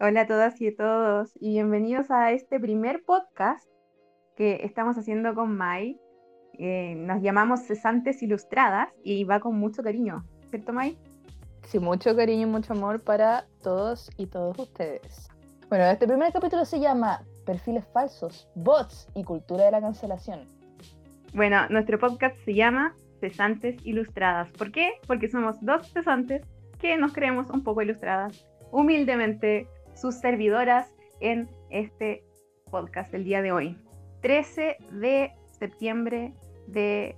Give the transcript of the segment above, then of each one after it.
Hola a todas y a todos y bienvenidos a este primer podcast que estamos haciendo con Mai. Eh, nos llamamos Cesantes Ilustradas y va con mucho cariño, ¿cierto Mai? Sí, mucho cariño y mucho amor para todos y todos ustedes. Bueno, este primer capítulo se llama Perfiles falsos, bots y cultura de la cancelación. Bueno, nuestro podcast se llama Cesantes Ilustradas. ¿Por qué? Porque somos dos cesantes que nos creemos un poco ilustradas, humildemente sus servidoras en este podcast del día de hoy. 13 de septiembre de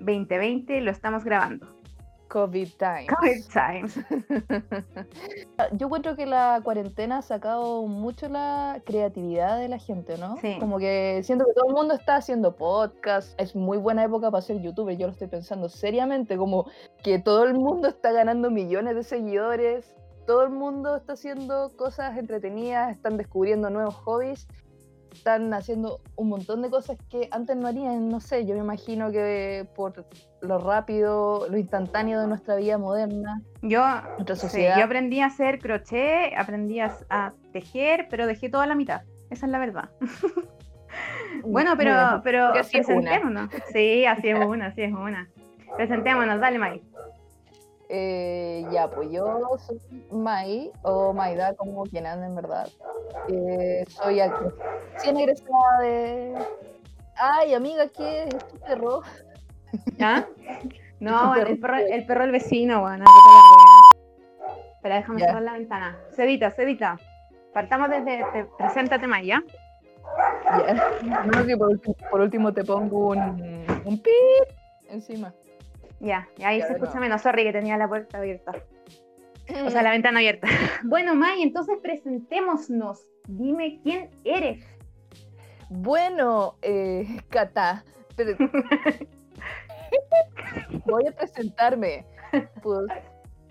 2020 lo estamos grabando. COVID times. COVID times. Yo encuentro que la cuarentena ha sacado mucho la creatividad de la gente, ¿no? Sí. Como que siento que todo el mundo está haciendo podcast. Es muy buena época para ser youtuber. Yo lo estoy pensando seriamente, como que todo el mundo está ganando millones de seguidores. Todo el mundo está haciendo cosas entretenidas, están descubriendo nuevos hobbies están haciendo un montón de cosas que antes no harían, no sé, yo me imagino que por lo rápido, lo instantáneo de nuestra vida moderna, Yo, sí, aprendí a hacer crochet, aprendí a, a tejer, pero dejé toda la mitad. Esa es la verdad. bueno, pero, pero una. presentémonos. Sí, así es una, así es una. Presentémonos, dale, Mai. Eh, ya, pues yo soy Mai, o Maida, como quien anda en verdad. Eh, soy actriz. Recién egresada de... Ay, amiga, ¿qué es tu perro? ¿Ah? No, el perro, el perro del vecino, wea. Espera, déjame cerrar la ventana. Cedita, Cedita. Partamos desde. te- preséntate, Mai, ¿ya? Ya. No, que por, último, por último te pongo un, un pip encima. Ya, ahí Ya, se escucha menos. Sorry que tenía la puerta abierta. O sea, la ventana abierta. Bueno, May, entonces presentémonos. Dime quién eres. Bueno, eh, Cata, pero- voy a presentarme. Pues,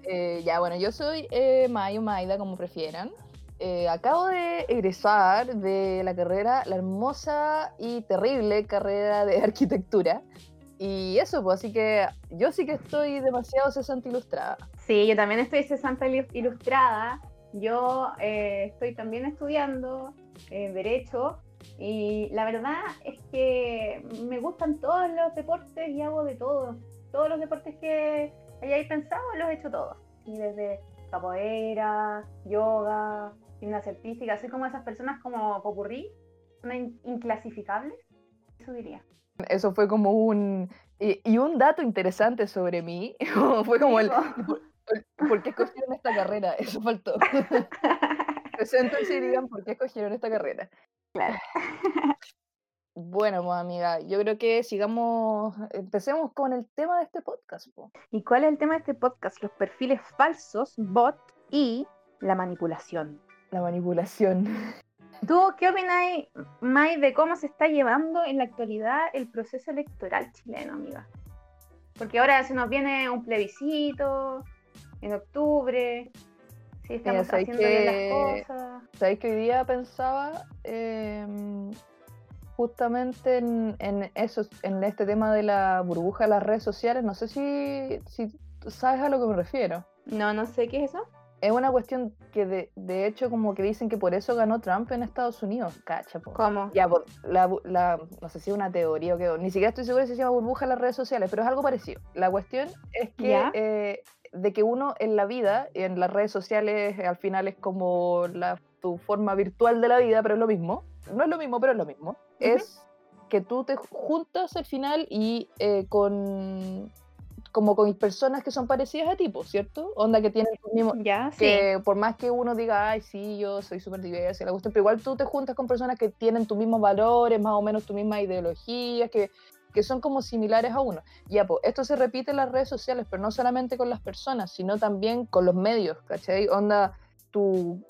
eh, ya, bueno, yo soy eh, Mayo Maida, como prefieran. Eh, acabo de egresar de la carrera, la hermosa y terrible carrera de arquitectura. Y eso, pues, así que yo sí que estoy demasiado cesante ilustrada. Sí, yo también estoy cesante ilu- ilustrada. Yo eh, estoy también estudiando eh, Derecho. Y la verdad es que me gustan todos los deportes y hago de todo. Todos los deportes que hayáis pensado los he hecho todos. Y desde capoeira, yoga, gimnasia artística, soy como esas personas como popurrí, in- inclasificables, eso diría. Eso fue como un... Y, y un dato interesante sobre mí, fue como el... ¿Por, qué escogieron esta carrera? Eso faltó. Preséntense y digan por qué escogieron esta carrera. Claro. Bueno, pues, amiga, yo creo que sigamos, empecemos con el tema de este podcast. po. ¿Y cuál es el tema de este podcast? Los perfiles falsos, bot y la manipulación. La manipulación. ¿Tú qué opináis, Mai, de cómo se está llevando en la actualidad el proceso electoral chileno, amiga? Porque ahora se nos viene un plebiscito en octubre, si estamos ¿sabes haciendo bien las cosas. ¿Sabéis que hoy día pensaba em, justamente en, en eso, en este tema de la burbuja de las redes sociales? No sé si, sabes a lo que me refiero. No, no sé qué es eso. Es una cuestión que de, de hecho como que dicen que por eso ganó Trump en Estados Unidos. Cacha, po. ¿Cómo? Ya, pues, la, la- no sé si es una teoría o qué, ni siquiera estoy segura si se llama burbuja en las redes sociales, pero es algo parecido. La cuestión es que eh, de que uno en la vida, en las redes sociales, al final es como la, tu forma virtual de la vida, pero es lo mismo. No es lo mismo, pero es lo mismo. Es que tú te juntas al final y eh, con como con personas que son parecidas a ti, ¿cierto? Onda que tienen el mismo, Ya, sí. que por más que uno diga, ay, sí, yo soy súper diversa, y la gusta, pero igual tú te juntas con personas que tienen tus mismos valores, más o menos tus mismas ideologías, que, que son como similares a uno. Ya, pues, esto se repite en las redes sociales, pero no solamente con las personas, sino también con los medios, ¿cachai? Onda, tu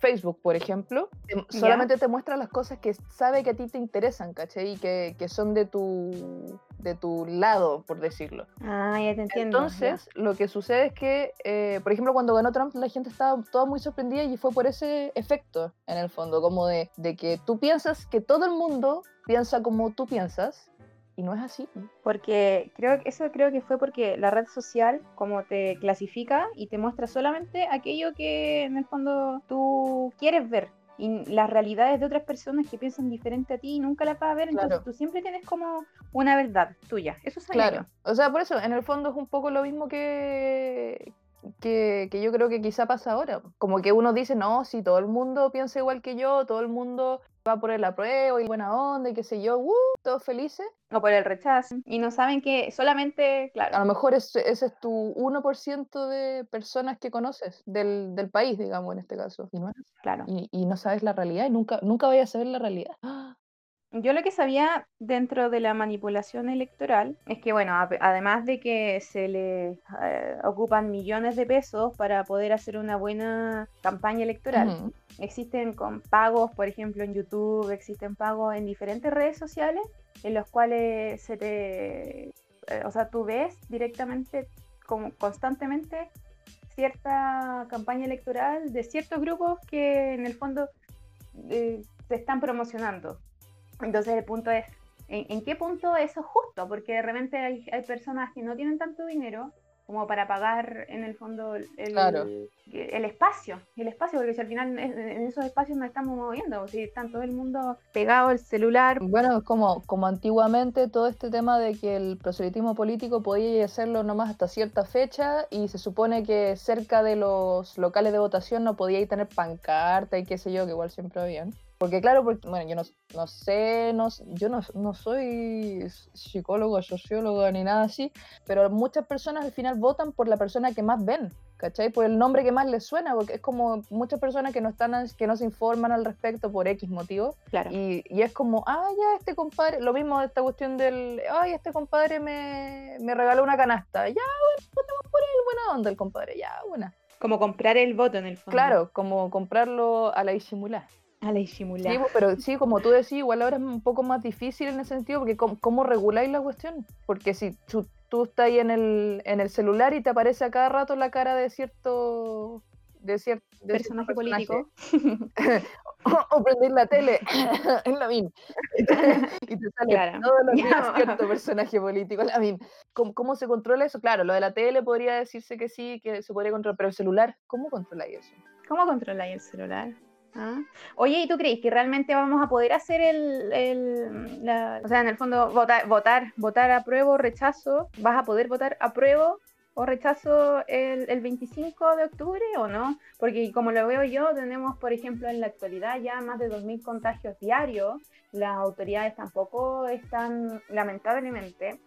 Facebook, por ejemplo, te- solamente te muestra las cosas que sabe que a ti te interesan, ¿cachai? Y que, que son de tu, de tu lado, por decirlo. Ah, ya te entiendo. ya. Entonces, lo que sucede es que, eh, por ejemplo, cuando ganó Trump, la gente estaba toda muy sorprendida y fue por ese efecto, en el fondo, como de, de que tú piensas que todo el mundo piensa como tú piensas Y no es así. Porque creo que eso creo que fue porque la red social como te clasifica y te muestra solamente aquello que en el fondo tú quieres ver y las realidades de otras personas que piensan diferente a ti nunca las vas a ver, entonces tú siempre tienes como una verdad tuya. Eso es claro. O sea, por eso, en el fondo es un poco lo mismo que, que, que, yo creo que quizá pasa ahora. Como que uno dice, no, si todo el mundo piensa igual que yo, todo el mundo va por el apruebo y buena onda y qué sé yo, uh, todos felices. O por el rechazo. Y no saben que solamente, claro. A lo mejor ese, ese es tu 1% de personas que conoces del, del, país, digamos, en este caso. Y no, claro. y, y no sabes la realidad y nunca, nunca vayas a saber la realidad. ¡Ah! Yo lo que sabía dentro de la manipulación electoral es que, bueno, además de que se le eh, ocupan millones de pesos para poder hacer una buena campaña electoral, existen con pagos, por ejemplo, en YouTube, existen pagos en diferentes redes sociales en los cuales se te, eh, o sea, tú ves directamente, como constantemente, cierta campaña electoral de ciertos grupos que en el fondo eh, se están promocionando entonces el punto es, ¿en, qué punto eso es justo? Porque de repente hay, hay, personas que no tienen tanto dinero como para pagar en el fondo el, el, espacio, el espacio, porque si al final en esos espacios nos estamos moviendo, si está todo el mundo pegado al celular. Bueno, como, como antiguamente todo este tema de que el proselitismo político podía hacerlo nomás hasta cierta fecha y se supone que cerca de los locales de votación no podía ir tener pancarta y qué sé yo, que igual siempre habían. Porque claro, porque, bueno, yo no, no sé, no, yo no, no, soy psicólogo, sociólogo ni nada así, pero muchas personas al final votan por la persona que más ven, ¿cachai? Por el nombre que más les suena, porque es como muchas personas que no están, que no se informan al respecto por X motivo. Claro. Y, y es como, ah, ya, este compadre, lo mismo de esta cuestión del, ay, este compadre me, me regaló una canasta, ya, bueno, votamos por él, buena onda el compadre, ya, buena. Como comprar el voto en el fondo. Claro, como comprarlo a la disimular. A la disimular. Sí, pero sí, como tú decís, igual ahora es un poco más difícil en ese sentido, porque ¿cómo, reguláis la cuestión? Porque si tú, tú estás ahí en el, en el celular y te aparece a cada rato la cara de cierto de, cierto personaje, político o, prender la tele en la misma y te sale todo lo que es cierto personaje político en la misma ¿Cómo, ¿Cómo, se controla eso? Claro, lo de la tele podría decirse que sí, que se podría controlar, pero el celular, ¿cómo controláis eso? ¿Cómo controláis el celular? ¿Ah? Oye, ¿y tú crees que realmente vamos a poder hacer el, el la, o sea, en el fondo votar, votar, votar apruebo, rechazo? ¿Vas a poder votar apruebo o rechazo el, el 25 de octubre o no? Porque como lo veo yo, tenemos, por ejemplo, en la actualidad ya más de 2.000 contagios diarios. Las autoridades tampoco están, lamentablemente,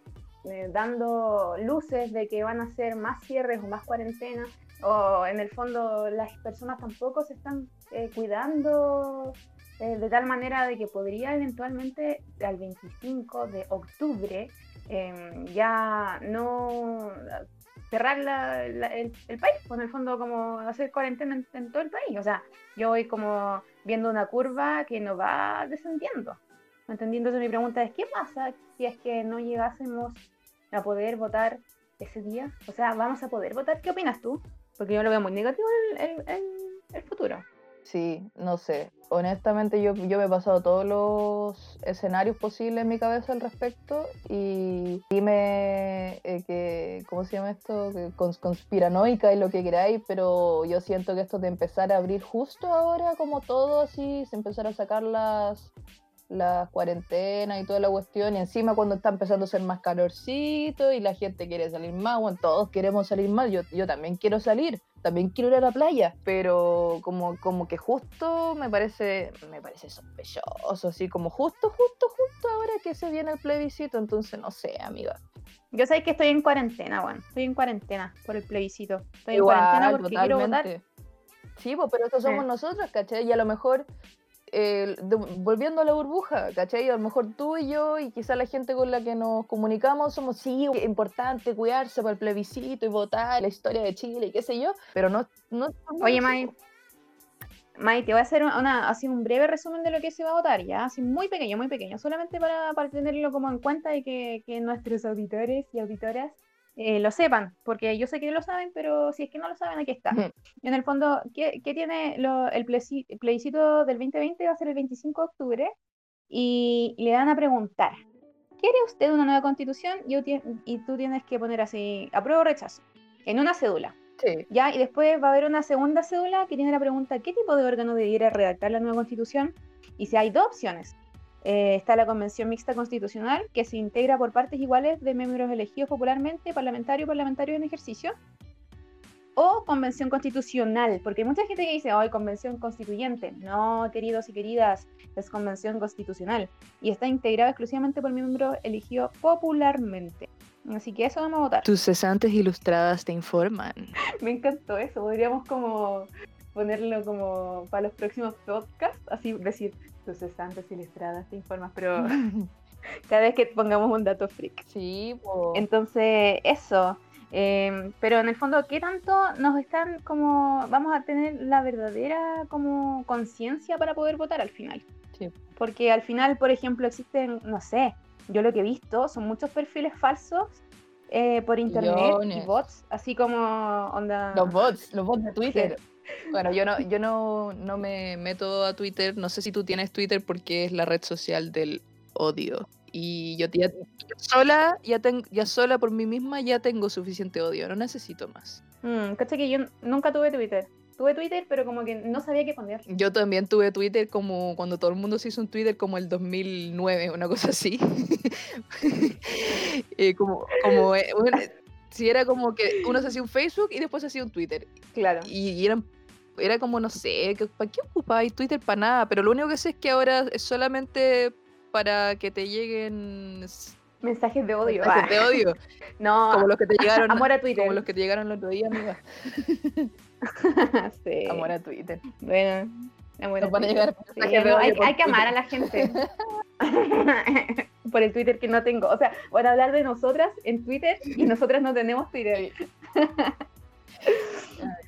eh, dando luces de que van a ser más cierres o más cuarentenas o en el fondo las personas tampoco se están eh, cuidando eh, de tal manera de que podría eventualmente al 25 de octubre em, ya no cerrar el, país, pues en el fondo como hacer cuarentena en, todo el país. O sea, yo voy como viendo una curva que no va descendiendo. Entendiendo mi pregunta es, ¿qué pasa si es que no llegásemos a poder votar ese día? O sea, ¿vamos a poder votar? ¿Qué opinas tú? Porque yo lo veo muy negativo el, el, el futuro. Sí, no sé. Honestamente yo, yo me he pasado todos los escenarios posibles en mi cabeza al respecto y dime eh, que, ¿cómo se llama esto? Que conspiranoica y lo que queráis, pero yo siento que esto de empezar a abrir justo ahora como todo así, se empezar a sacar las, las cuarentenas y toda la cuestión, y encima cuando está empezando a ser más calorcito y la gente quiere salir más, bueno, todos queremos salir más, yo, yo también quiero salir, también quiero ir a la playa, pero como, como que justo me parece, me parece sospechoso, así como justo, justo, justo ahora que se viene el plebiscito, entonces no sé, amiga. Yo sé que estoy en cuarentena, bueno, estoy en cuarentena por el plebiscito. Estoy en cuarentena porque quiero votar. Sí, pues, pero eso somos nosotros, ¿cachai? Y a lo mejor volviendo a la burbuja, ¿cachai? A lo mejor tú y yo y quizá la gente con la que nos comunicamos somos, sí, importante cuidarse para el plebiscito y votar, la historia de Chile y qué sé yo, pero no... no, Oye, May, May, te voy a hacer una, así un breve resumen de lo que se va a votar, ¿ya? Así muy pequeño, muy pequeño, solamente para, para tenerlo como en cuenta y que, que nuestros auditores y auditoras eh, lo sepan, porque yo sé que lo saben, pero si es que no lo saben, aquí está. En el fondo, ¿qué, tiene el plebiscito del 2020? Va a ser el 25 de octubre y le van a preguntar, ¿quiere usted una nueva constitución? Y, y tú tienes que poner así, apruebo o rechazo, en una cédula. Sí. ¿ya? Y después va a haber una segunda cédula que tiene la pregunta, ¿qué tipo de órgano debiera redactar la nueva constitución? Y si hay dos opciones, eh, está la Convención Mixta Constitucional, que se integra por partes iguales de miembros elegidos popularmente, parlamentario, parlamentario en ejercicio, o Convención Constitucional, porque hay mucha gente que dice, hoy Convención Constituyente. No, queridos y queridas, es Convención Constitucional y está integrada exclusivamente por miembros elegidos popularmente. Así que eso vamos a votar. Tus cesantes ilustradas te informan. Me encantó eso. Podríamos como ponerlo como para los próximos podcasts, así decir, tus cesantes ilustradas te informan, pero cada vez que pongamos un dato freak. Sí, po. Entonces, eso. Em, pero en el fondo, ¿qué tanto nos están como, vamos a tener la verdadera como conciencia para poder votar al final? Sí. Porque al final, por ejemplo, existen, no sé, yo lo que he visto son muchos perfiles falsos eh, por internet Millones. y bots, así como onda... Los bots, los bots de Twitter. Bueno, yo no, yo no, no me meto a Twitter. No sé si tú tienes Twitter porque es la red social del odio. Y yo ya, sola, ya, tengo ya sola por mí misma ya tengo suficiente odio. No necesito más. Mm, cacha que yo nunca tuve Twitter. Tuve Twitter, pero como que no sabía qué poner. Yo también tuve Twitter como cuando todo el mundo se hizo un Twitter como el 2009, una cosa así. Eh, como, como eh, bueno, si era como que uno se hacía un Facebook y después se hacía un Twitter. Claro. Y, y eran, era como, no sé, ¿para qué ocupáis Twitter? Para nada. Pero lo único que sé es que ahora es solamente para que te lleguen Mensajes de odio. mensajes de Ah, odio. No, Como los que te llegaron, amor a Twitter. como los que te llegaron el otro día, amiga. sí. Amor a Twitter. Bueno, amor Nos a van a llegar Sí, no, hay, hay que amar a la gente. por el Twitter que no tengo. O sea, van a hablar de nosotras en Twitter y nosotras no tenemos Twitter.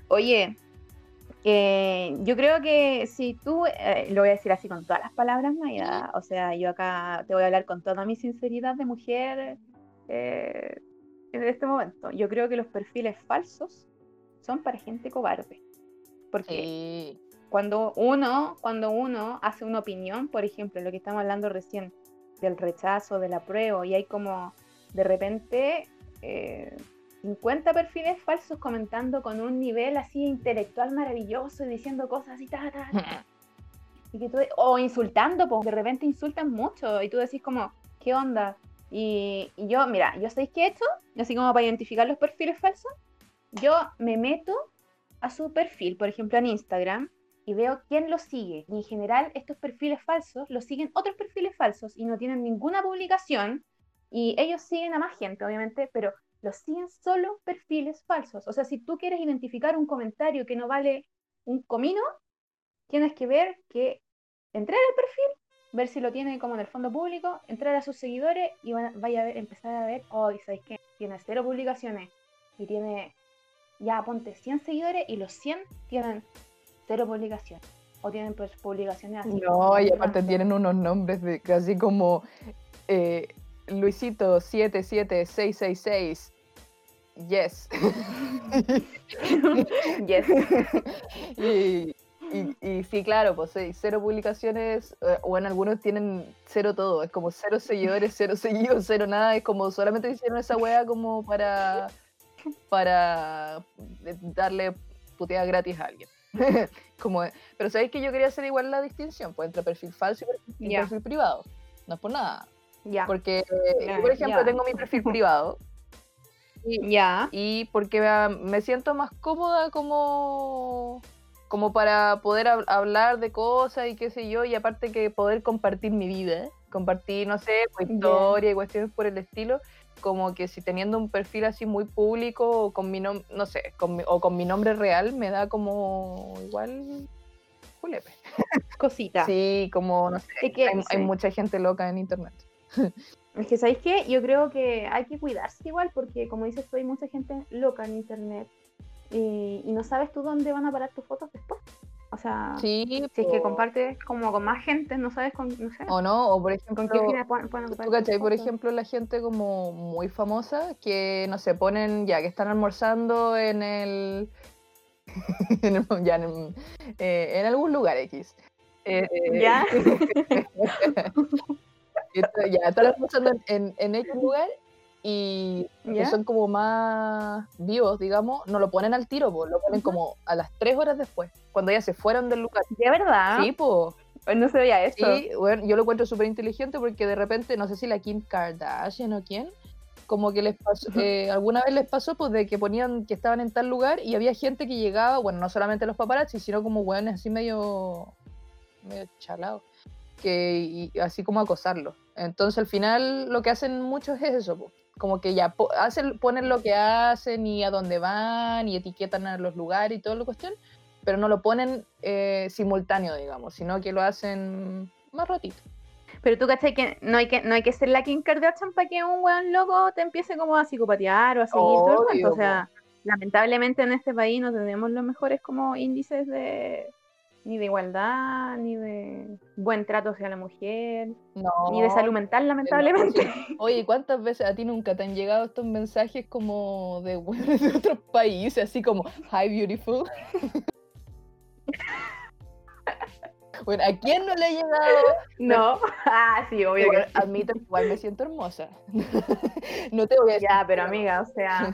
Oye, eh, yo creo que si tú, eh, lo voy a decir así con todas las palabras, Maya, o sea, yo acá te voy a hablar con toda mi sinceridad de mujer eh, en este momento. Yo creo que los perfiles falsos son para gente cobarde. Porque Sí. cuando uno, cuando uno hace una opinión, por ejemplo, lo que estamos hablando recién, del rechazo, del apruebo, y hay como de repente eh, 50 perfiles falsos comentando con un nivel así intelectual maravilloso y diciendo cosas así, ta, ta, ta, y que tú, o insultando, pues de repente insultan mucho, y tú decís como, ¿qué onda? Y, y yo, mira, yo sé qué he hecho, así como para identificar los perfiles falsos, yo me meto a su perfil, por ejemplo en Instagram, y veo quién lo sigue. Y en general estos perfiles falsos los siguen otros perfiles falsos y no tienen ninguna publicación. Y ellos siguen a más gente, obviamente, pero los siguen solo perfiles falsos. O sea, si tú quieres identificar un comentario que no vale un comino, tienes que ver que entrar al perfil, ver si lo tiene como en el fondo público, entrar a sus seguidores y vaya a ver, empezar a ver, oh, ¿y ¿sabes qué? Tiene cero publicaciones y tiene, ya ponte 100 seguidores y los 100 tienen cero publicaciones. O tienen pues, publicaciones así. No, y aparte tienen unos nombres de así como eh, Luisito 77666. Yes. Yes. y, y, y sí, claro, pues cero publicaciones, eh, o en algunos tienen cero todo, es como cero seguidores, cero seguidos, cero nada, es como solamente hicieron esa wea como para, para eh, darle puteada gratis a alguien. como, pero sabéis que yo quería hacer igual la distinción, pues entre perfil falso y perfil privado, no es por nada, Ya. porque eh, Ya, yo por ejemplo ya. tengo mi perfil privado. Y, Ya. y porque me, me siento más cómoda como, como para poder hab- hablar de cosas y qué sé yo, y aparte que poder compartir mi vida, compartir, no sé, pues, historia y cuestiones por el estilo, como que si teniendo un perfil así muy público o con mi nombre, no sé, con mi- o con mi nombre real, me da como igual julepe. Cosita. Sí, como, no sé, Es que, hay, mucha gente loca en internet. Es que, ¿sabéis qué? Yo creo que hay que cuidarse igual, porque como dices tú, hay mucha gente loca en internet y, y no sabes tú dónde van a parar tus fotos después. O sea, Sí, si es que compartes como con más gente, no sabes con, no sé, o no, o por ejemplo... con ¿Tú cachai? Por ejemplo, la gente como muy famosa que, no sé, ponen ya que están almorzando en el. en, el- ya en, el- eh, en algún lugar X. Eh, ¿Ya? Ya, están pasando en, en, en X lugar y son como más vivos, digamos, no lo ponen al tiro, po, lo ponen como a las tres horas después, cuando ya se fueron del lugar. ¿De verdad? Sí, pues. No se veía eso. Sí, bueno, yo lo encuentro súper inteligente porque de repente, no sé si la Kim Kardashian o quién, como que les pasó, eh, alguna vez les pasó pues de que ponían que estaban en tal lugar y había gente que llegaba, bueno, no solamente los paparazzi, sino como hueones así medio, medio chalados, que y así como acosarlos. Entonces al final lo que hacen muchos es eso, po, como que ya po- hacen, ponen lo que hacen y a dónde van y etiquetan a los lugares y toda la cuestión, pero no lo ponen eh, simultáneo, digamos, sino que lo hacen más ratito. Pero tú cachai que no hay que no hay que ser la Kim Kardashian para que un weón loco te empiece como a psicopatear o a seguir todo el cuento. O sea, lamentablemente en este país no tenemos los mejores como índices de ni de igualdad, ni de buen trato hacia la mujer, No. ni de salud mental, lamentablemente. Oye, ¿cuántas veces a ti nunca te han llegado estos mensajes como de de otros países, así como Hi Beautiful? bueno, ¿a quién no le ha llegado? No, ah, sí, obvio que admito que igual me siento hermosa. no te voy a decir. Ya, pero amiga, o sea,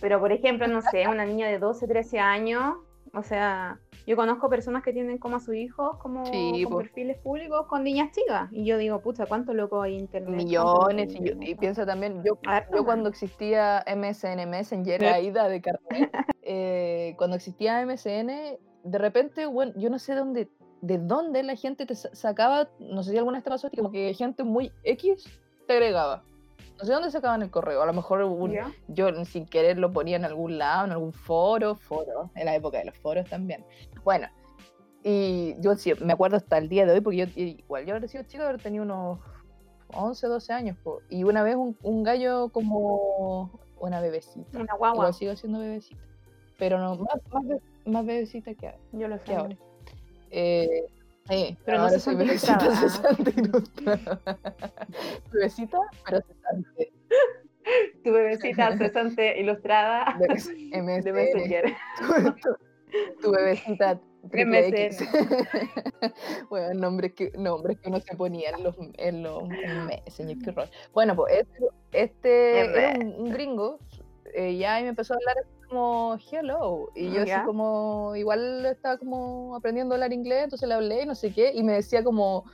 pero por ejemplo, no sé, una niña de 12, 13 años, o sea, yo conozco personas que tienen como a sus hijos como Sí, con po. perfiles públicos con niñas chicas. Y yo digo, pucha, ¿cuánto loco hay internet? Millones, y, ¿Cuánto yo- y loco? piensa también, yo, yo cuando existía MSN Messenger, Net. Aida de carnet, eh, cuando existía MSN, de repente, bueno, yo no sé dónde, de dónde la gente te sa- sacaba, no sé si alguna vez te pasó, como que gente muy X te agregaba. No sé dónde sacaban el correo, a lo mejor un- ¿Ya? yo sin querer lo ponía en algún lado, en algún foro, foro, en la época de los foros también. Bueno, y yo sí, me acuerdo hasta el día de hoy, porque yo igual yo habré sido chico, pero tenía unos 11, 12 años, po, y una vez un, un gallo como una bebecita, Una guagua. igual sigo siendo bebecita, pero no, más, más, más bebecita que, ahora- Yo lo que ahora. Eh, sí, Pero no se siente bebecita bebecita, pero cesante. Tu bebecita cesante ilustrada De, de. Messenger. tu, tu- bebecita bueno, nombres que, nombres que uno se ponía en los, en los en Messenger, qué horror. Bueno, pues este, este era un, un gringo, eh, ya y me empezó a hablar como hello, y yo así como, igual estaba como aprendiendo a hablar inglés, entonces le hablé y no sé qué, y me decía como,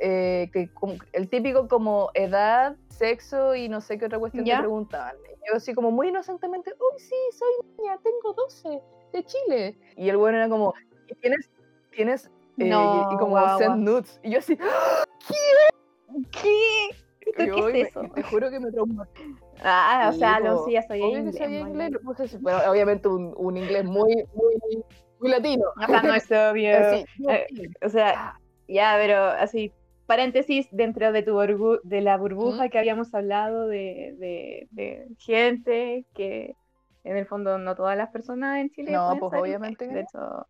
eh, que el típico como edad, sexo y no sé qué otra cuestión Ya. te preguntaban. Y yo así como muy inocentemente, uy, sí, soy niña, tengo 12, de Chile. Y el bueno era como, "¿Y ¿tienes, tienes, eh, y- No, y, como guagua. send nudes? Y yo así, ¿Qué? ¿Esto yo, qué y me- es eso? y te juro que me traumó. Ah, o Sí, sea, po, sí, ya que inglés. muy inglés, pero obviamente un, un inglés muy, muy, muy latino. O sea, no es obvio. Así, eh. O sea, ya, pero así, paréntesis, dentro de tu de la burbuja que habíamos hablado de, de, de gente que en el fondo no todas las personas en Chile No, pues, obviamente inglés. De hecho,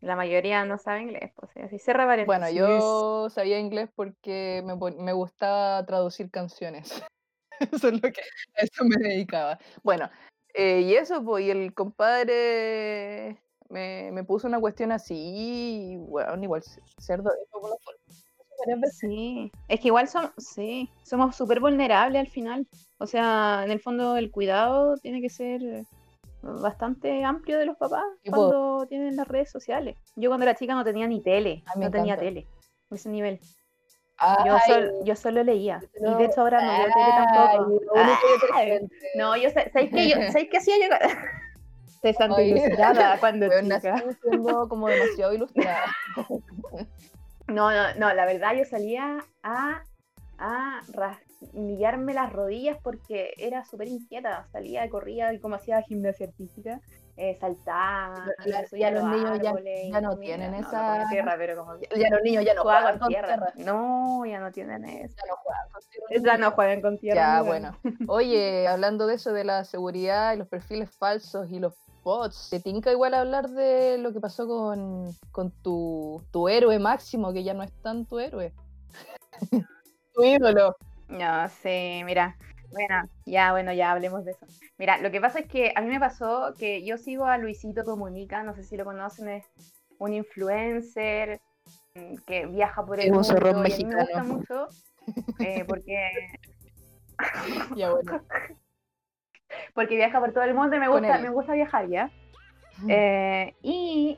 la mayoría no sabe inglés, pues así, cierra paréntesis. Bueno, yo sabía inglés porque me, me gustaba traducir canciones. Eso es lo que a eso me dedicaba. Bueno, eh, y eso, pues, y el compadre me, me puso una cuestión así, y, bueno, igual cerdo de como lo fue. Varias veces. Sí, es que igual somos, sí, somos súper vulnerables al final. O sea, en el fondo el cuidado tiene que ser bastante amplio de los papás cuando tienen las redes sociales. Yo cuando era chica no tenía ni tele, no tenía tele, a ese nivel. Yo, sol- yo solo leía. Y de hecho ahora no veo tele tampoco. que Ay, no, yo sé, ¿sabes qué? Yo, ¿sabes qué hacía yo? Ilustrada cuando nací chica. siendo como demasiado ilustrada. No, no, no, la verdad yo salía a, a rasmillarme las rodillas porque era súper inquieta. Salía, corría y como hacía gimnasia artística, eh, saltaba, La- subía los niños ya- no tienen no, no esa- comía tierra, pero como Ya los niños ya no juegan con tierra. tierra. No, ya no tienen eso. Ya no juegan con tierra. Ya no juegan con tierra. Ya, bueno. Oye, hablando de eso, de la seguridad y los perfiles falsos y los bots, ¿te tinca igual hablar de lo que pasó con, con tu, tu héroe máximo, que ya no es tan tu héroe? tu ídolo. No sé, mira. Bueno, ya, bueno, ya hablemos de eso. Mira, lo que pasa es que a mí me pasó que yo sigo a Luisito Comunica, no sé si lo conocen, es un influencer mm, que viaja por el Es un mundo zorrón y a mí me gusta mexicano. mucho. eh, porque, Ya bueno. porque viaja por todo el mundo y me gusta, me gusta viajar, ¿ya? Eh, y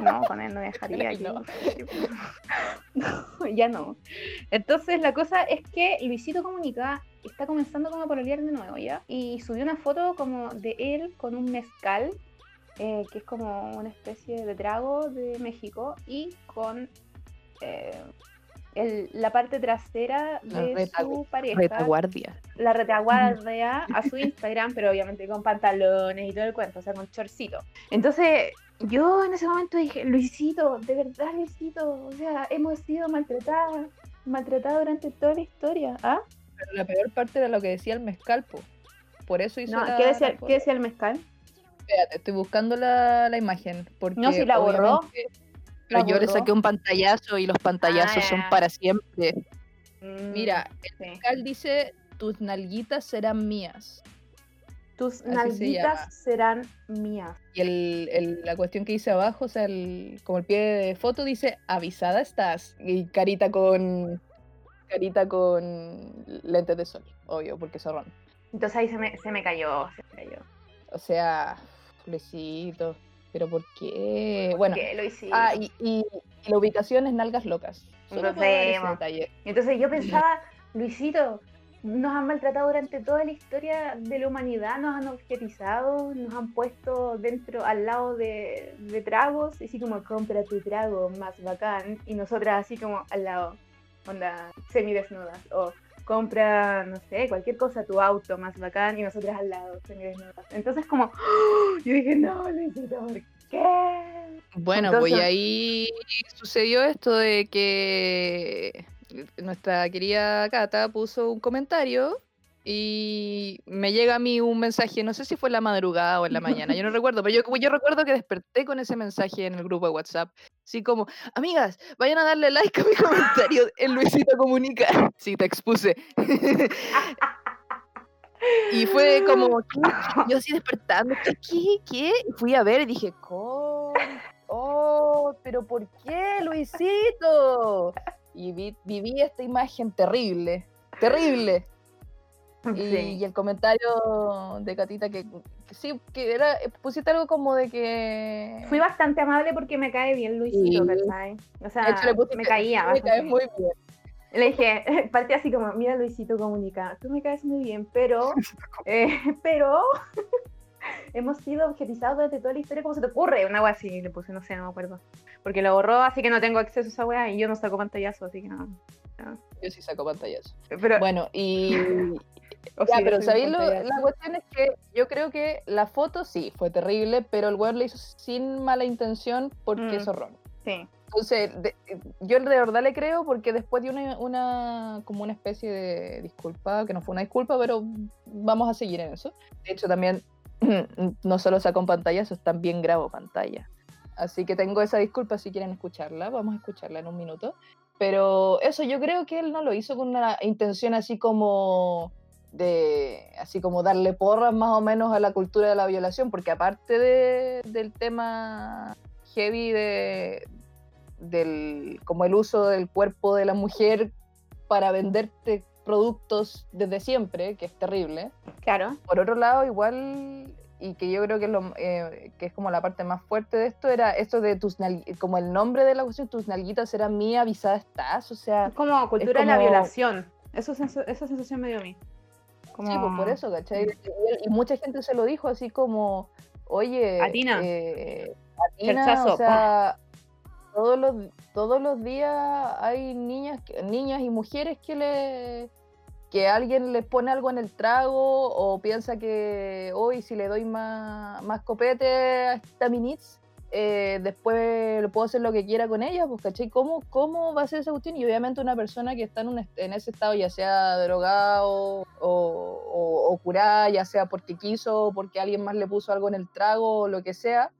no, con él no viajaría. Aquí. No, ya no. Entonces la cosa es que Luisito Comunica está comenzando como a pololear de nuevo, ¿ya? Y subió una foto como de él con un mezcal, eh, que es como una especie de trago de México, y con eh, el- la parte trasera de reta- su pareja Retaguardia. la retaguardia a su Instagram, pero obviamente con pantalones y todo el cuento, o sea, con chorcito. Entonces, yo en ese momento dije, Luisito, de verdad, Luisito, o sea, hemos sido maltratadas, maltratadas durante toda la historia, ¿ah? Pero la peor parte era lo que decía el mezcal, po. Por eso hizo No, la- ¿qué, decía. ¿Qué decía el mezcal? Espérate, estoy buscando la, la imagen. Porque No, si la borró. obviamente- Pero yo le saqué un pantallazo y los pantallazos Ah, son ya. para siempre. Mm, Mira, el sí. mezcal dice, tus nalguitas serán mías. tus nalguitas serán mías. Y el, el- la cuestión que dice abajo, o sea, el, como el pie de foto dice, avisada estás. Y carita con carita con lentes de sol, obvio, porque zorrón. Entonces ahí se me, se me cayó, se me cayó. O sea, Luisito, pero ¿por qué? Bueno, ¿Qué lo hiciste? ah, y, y- y la ubicación es Nalgas Locas. Solo detalle. Entonces yo pensaba, Luisito, nos han maltratado durante toda la historia de la humanidad, nos han objetizado, nos han puesto dentro, al lado de, de tragos, así como compra tu trago más bacán, y nosotras así como al lado, onda semidesnudas, o compra, no sé, cualquier cosa, tu auto más bacán, y nosotras al lado. Entonces como, ¡oh! yo dije, no, Luisito, ¿por qué? Bueno, pues Entonces- ahí sucedió esto de que nuestra querida Cata puso un comentario y me llega a mí un mensaje, no sé si fue en la madrugada o en la mañana, yo no recuerdo, pero yo, yo recuerdo que desperté con ese mensaje en el grupo de WhatsApp, así como, amigas, vayan a darle like a mi comentario en Luisito Comunica. Sí, te expuse. Y fue como, ¿qué? yo así despertando, ¿qué? ¿Qué? Y fui a ver y dije, "Con- ¡Oh! ¿Pero por qué, Luisito? Y vi, viví esta imagen terrible, terrible. Y, Sí. y el comentario de Catita que, que sí, que era, pusiste algo como de que... Fui bastante amable porque me cae bien Luisito, Sí. ¿cachai? O sea, hecho, le pusiste, me caía. "Me caes muy bien. Le dije, partí así como, mira Luisito comunica, tú me caes muy bien, pero, eh, pero hemos sido objetizados durante toda la historia, ¿cómo se te ocurre? Una wea así, le puse, no sé, no me acuerdo. Porque lo borró, así que no tengo acceso a esa wea y yo no saco pantallazo, así que no. Yo sí saco pantallas. Pero, Bueno, y, o Ya, sí, pero ¿sabéis lo- la cuestión es que yo creo que la foto sí fue terrible, pero el weón le hizo sin mala intención porque Mm. es zorrón. Sí. Entonces, de- yo de verdad le creo porque después dio una, una- como una especie de disculpa, que no fue una disculpa, pero vamos a seguir en eso. De hecho, también no solo saco pantallazos, también grabo pantalla. Así que tengo esa disculpa si quieren escucharla, vamos a escucharla en un minuto. Pero eso yo creo que él no lo hizo con una intención así como de así como darle porras más o menos a la cultura de la violación, porque aparte de- del tema heavy de del como el uso del cuerpo de la mujer para venderte productos desde siempre, que es terrible. Claro. Por otro lado, igual y que yo creo que es, lo, eh, que es como la parte más fuerte de esto, era esto de tus como el nombre de la cuestión, tus nalguitas serán mía, avisada estás, o sea, Es como cultura de la violación. Eso, esa sensación me dio a mí. Como... Sí, pues por eso, ¿cachai? Y, mucha gente se lo dijo así como, oye, A Tina. eh, a Tina, Rechazo, o sea, todos los, todos los días hay niñas, niñas y mujeres que le que alguien les pone algo en el trago o piensa que hoy si le doy más, más copete a esta minitz, eh, después lo puedo hacer lo que quiera con ella, pues, ¿cachai? ¿Cómo, ¿Cómo va a ser esa cuestión? Y obviamente una persona que está en, un est- en ese estado, ya sea drogado o, o, o curada, ya sea porque quiso o porque alguien más le puso algo en el trago o lo que sea,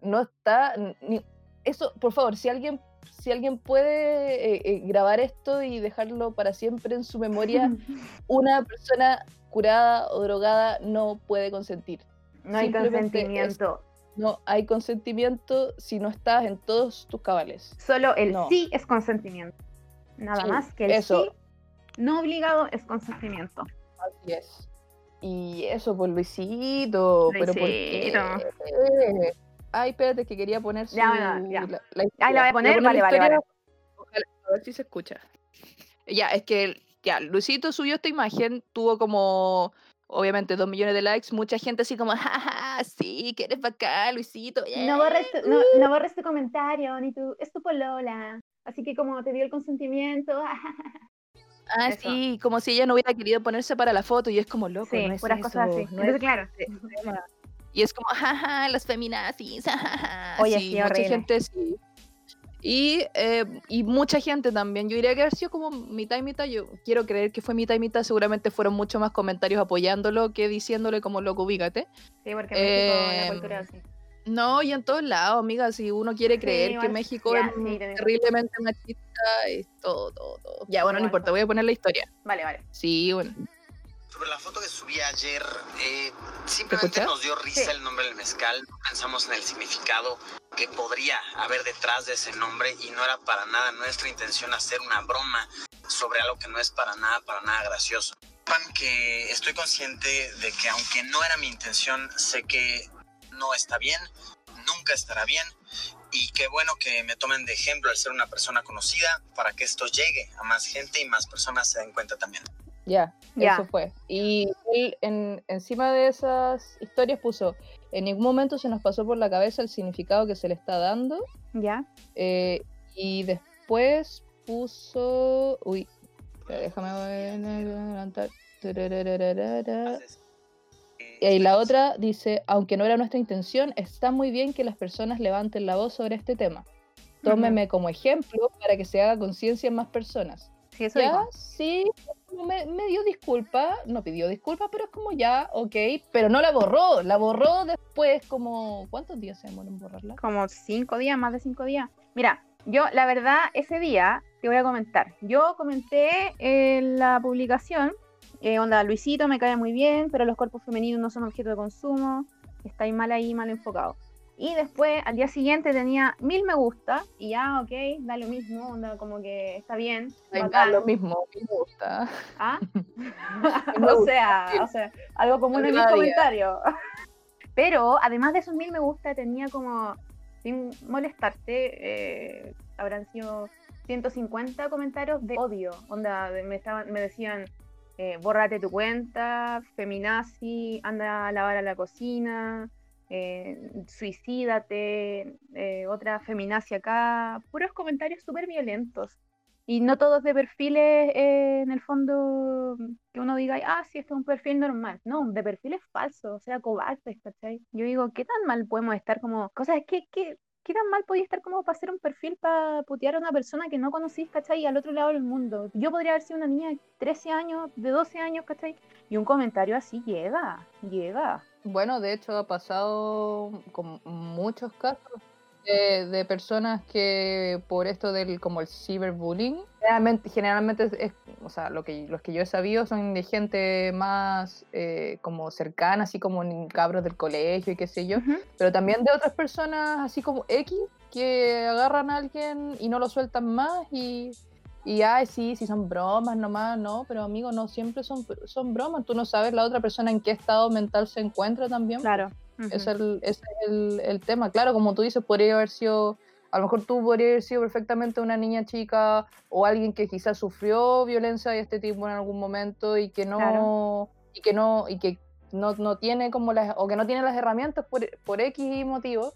no está... Ni, eso, por favor, si alguien, si alguien puede eh, eh, grabar esto y dejarlo para siempre en su memoria, una persona curada o drogada no puede consentir. No hay es- consentimiento. No hay consentimiento si no estás en todos tus cabales. Solo el No. sí es consentimiento. Nada Sí, más que el eso. sí no obligado es consentimiento. Así es. Y eso, por Luisito, pero ¿por qué? Luisito. Ay, espérate, que quería poner su... Ya, ya. La, la Ahí la voy a poner, vale, vale, vale. A ver si se escucha. Ya, es que ya, Luisito subió esta imagen, tuvo como, obviamente, dos millones de likes, mucha gente así como, jaja, sí, que eres bacán, Luisito. No borres, tu, no, no borres tu comentario, ni tu, es tu polola. Así que como te dio el consentimiento, Ah, Eso. sí, como si ella no hubiera querido ponerse para la foto y es como loco, sí, no es puras eso, cosas así. no Entonces, es claro, ese tema. Y es como, jaja, las feminazis, jajaja. Oye, sí, sí, mucha gente sí. Y, eh, y mucha gente también. Yo diría que haber sido como mitad y mitad. Yo quiero creer que fue mitad y mitad. Seguramente fueron mucho más comentarios apoyándolo que diciéndole como loco, ubícate. sí, porque México la Em, cultura así. No, y en todos lados, amiga. Si uno quiere creer que México ya, es sí, terriblemente machista, es todo, todo, todo. Ya, bueno, no importa, voy a poner la historia. Vale, vale. Sí, bueno. Sobre la foto que subí ayer, eh, simplemente nos dio risa Sí. el nombre del mezcal. Pensamos en el significado que podría haber detrás de ese nombre y no era para nada nuestra intención hacer una broma sobre algo que no es para nada, para nada gracioso. Sepan que estoy consciente de que aunque no era mi intención, sé que no está bien, nunca estará bien y qué bueno que me tomen de ejemplo al ser una persona conocida para que esto llegue a más gente y más personas se den cuenta también. Ya, Ya. eso fue. Y él en, encima de esas historias puso, en ningún momento se nos pasó por la cabeza el significado que se le está dando. ¿Ya? eh, y después puso... Uy, déjame adelantar. Tararararara. Y ahí la otra dice, aunque no era nuestra intención, está muy bien que las personas levanten la voz sobre este tema. Tómeme como ejemplo para que se haga conciencia en más personas. Sí, eso Ya, dijo. sí, me, me dio disculpa, no pidió disculpa, pero es como ya, ok, pero no la borró, la borró después como, ¿cuántos días se demoró en borrarla? Como cinco días, más de cinco días. Mira, yo la verdad ese día te voy a comentar. Yo comenté en la publicación, eh, onda, Luisito me cae muy bien, pero los cuerpos femeninos no son objeto de consumo. Está ahí mal ahí, mal enfocado. Y después, al día siguiente tenía mil me gusta y ya, ok, da lo mismo, onda, como que está bien. Da lo mismo, me gusta. ¿Ah? Me o, gusta, sea, sí. o sea, algo común en mis Cada día. comentarios. Pero además de esos mil me gusta, tenía como, sin molestarte, eh, habrán sido 150 comentarios de odio. Onda, me, estaban, me decían, eh, bórrate tu cuenta, feminazi, anda a lavar a la cocina, eh, suicídate, eh, otra feminazi acá. Puros comentarios súper violentos. Y no todos de perfiles, eh, en el fondo, que uno diga, ah, sí, este es un perfil normal. No, de perfiles falsos, o sea, cobardes, ¿cachai? Yo digo, ¿qué tan mal podemos estar como... Cosas, ¿qué, qué, qué tan mal podía estar como para hacer un perfil para putear a una persona que no conocís, ¿cachai? Al otro lado del mundo. Yo podría haber sido una niña de 13 años, de 12 años, ¿cachai? Y un comentario así llega, llega. Bueno, de hecho ha pasado con muchos casos de, de personas que por esto del como el ciberbullying, generalmente, generalmente es, o sea, lo que, los que yo he sabido son de gente más eh, como cercana, así como cabros del colegio y qué sé yo, pero también de otras personas así como X que agarran a alguien y no lo sueltan más y, y ay, sí, sí son bromas nomás, no, pero amigo, no siempre son, son bromas, tú no sabes la otra persona en qué estado mental se encuentra también. Claro. Ese es, el, ese es el, el tema. Claro, como tú dices, podría haber sido, a lo mejor tú podrías haber sido perfectamente una niña chica o alguien que quizás sufrió violencia de este tipo en algún momento y que no, Claro. y que no, y que no, no tiene como las, o que no tiene las herramientas por, por X motivos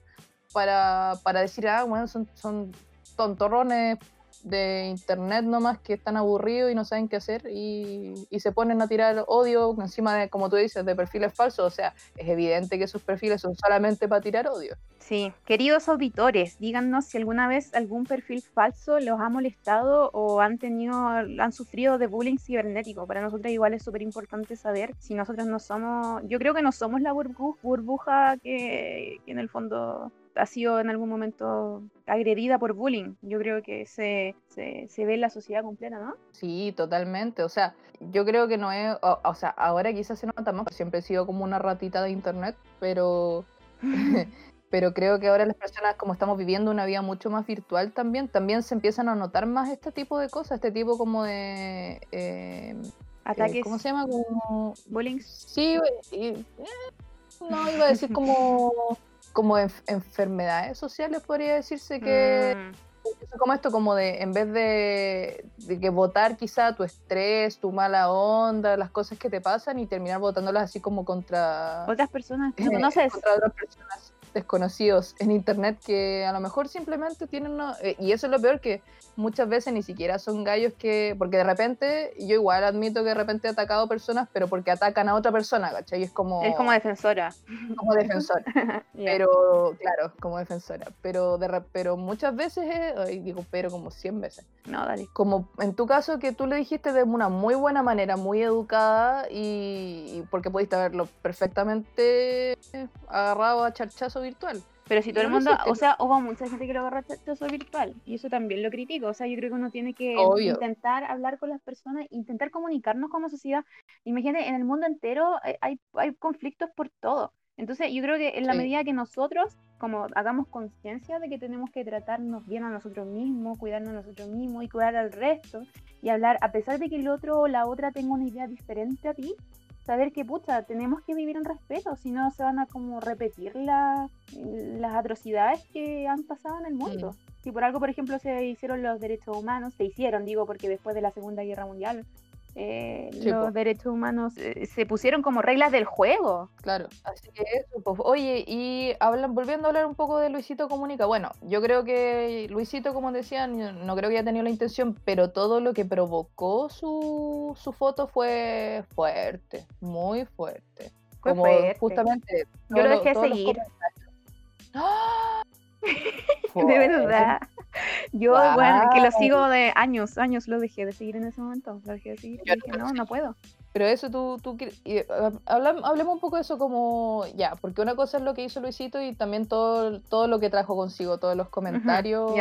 para, para decir, ah, bueno, son, son tontorrones de internet nomás que están aburridos y no saben qué hacer y, y se ponen a tirar odio encima de, como tú dices, de perfiles falsos. O sea, es evidente que esos perfiles son solamente para tirar odio. Sí, queridos auditores, díganos si alguna vez algún perfil falso los ha molestado o han tenido, han sufrido de bullying cibernético. Para nosotros igual es súper importante saber si nosotros no somos, yo creo que no somos la burbu- burbuja que, que en el fondo ha sido en algún momento agredida por bullying. Yo creo que se, se, se ve en la sociedad completa, ¿no? Sí, totalmente. O sea, yo creo que no es, o, o sea, ahora quizás se nota más, siempre he sido como una ratita de internet, pero pero creo que ahora las personas, como estamos viviendo una vida mucho más virtual también, también se empiezan a notar más este tipo de cosas, este tipo como de... Eh, Ataques. ¿Cómo se llama? Como... Bullying. Sí, eh, no, iba a decir como, como enfermedades sociales, podría decirse que... Mm como esto, como de, en vez de, que votar quizá tu estrés, tu mala onda, las cosas que te pasan y terminar votándolas así como contra... Otras personas, no conoces. contra otras personas desconocidos en internet que a lo mejor simplemente tienen una... Eh, y eso es lo peor que muchas veces ni siquiera son gallos que... Porque de repente, yo igual admito que de repente he atacado personas, pero porque atacan a otra persona, ¿cachai? Es como... Es como defensora. Como defensora. Pero, claro, como defensora. Pero, de, pero muchas veces, es, digo, pero como 100 veces. No, dale. Como en tu caso que tú le dijiste de una muy buena manera, muy educada y, porque pudiste haberlo perfectamente agarrado a charchazo virtual. Pero si todo el mundo, o sea, hubo mucha gente que lo agarró charchazo virtual y eso también lo critico. O sea, yo creo que uno tiene que intentar hablar con las personas, intentar comunicarnos como sociedad. Imagínate, en el mundo entero hay, hay conflictos por todo. Entonces, yo creo que en la medida que nosotros, como hagamos conciencia de que tenemos que tratarnos bien a nosotros mismos, cuidarnos a nosotros mismos y cuidar al resto, y hablar, a pesar de que el otro o la otra tenga una idea diferente a ti, saber que, pucha, tenemos que vivir en respeto, si no se van a como repetir las atrocidades que han pasado en el mundo. Si por algo, por ejemplo, se hicieron los derechos humanos, se hicieron, digo, porque después de la Segunda Guerra Mundial eh, los derechos humanos eh, se pusieron como reglas del juego. Claro, así que eso, pues, oye, y hablan, volviendo a hablar un poco de Luisito Comunica, bueno, yo creo que Luisito, como decían, no creo que haya tenido la intención, pero todo lo que provocó su, su foto fue fuerte, muy fuerte. como justamente... Yo lo dejé seguir. ¡Ah! de verdad. Yo, bueno, que lo sigo de años, años lo dejé de seguir en ese momento. Lo dejé de seguir. no, no puedo. Pero eso tú, tú hablemos un poco de eso como, ya, porque una cosa es lo que hizo Luisito y también todo, todo lo que trajo consigo, todos los comentarios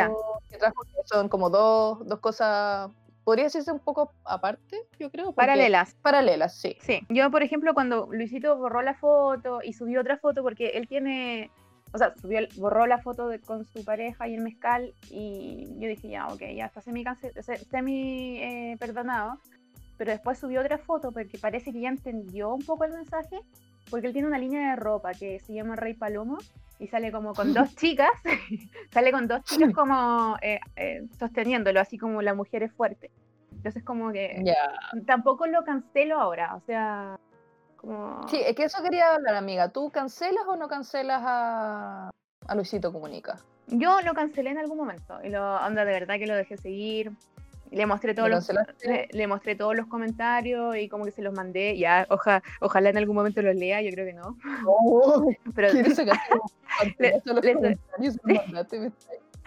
que trajo, son como dos, dos cosas podría decirse un poco aparte, yo creo. Paralelas. Paralelas, sí. Sí. Yo, por ejemplo, cuando Luisito borró la foto y subió otra foto, porque él tiene o sea, subió, borró la foto de, con su pareja y el mezcal y yo dije, ya, ok, ya está semi, semi eh, perdonado, pero después subió otra foto porque parece que ya entendió un poco el mensaje, porque él tiene una línea de ropa que se llama Rey Palomo y sale como con dos chicas, sale con dos chicas como eh, eh, sosteniéndolo, así como la mujer es fuerte. Entonces como que tampoco lo cancelo ahora, o sea, Sí, es que eso quería hablar, amiga. ¿Tú cancelas o no cancelas a, a Luisito Comunica? Yo lo cancelé en algún momento. Y lo, anda, de verdad que lo dejé seguir. Le mostré todos los le, mostré todos los comentarios y como que se los mandé. Ya, oja, ojalá en algún momento los lea, yo creo que no. Oh, Pero le, le,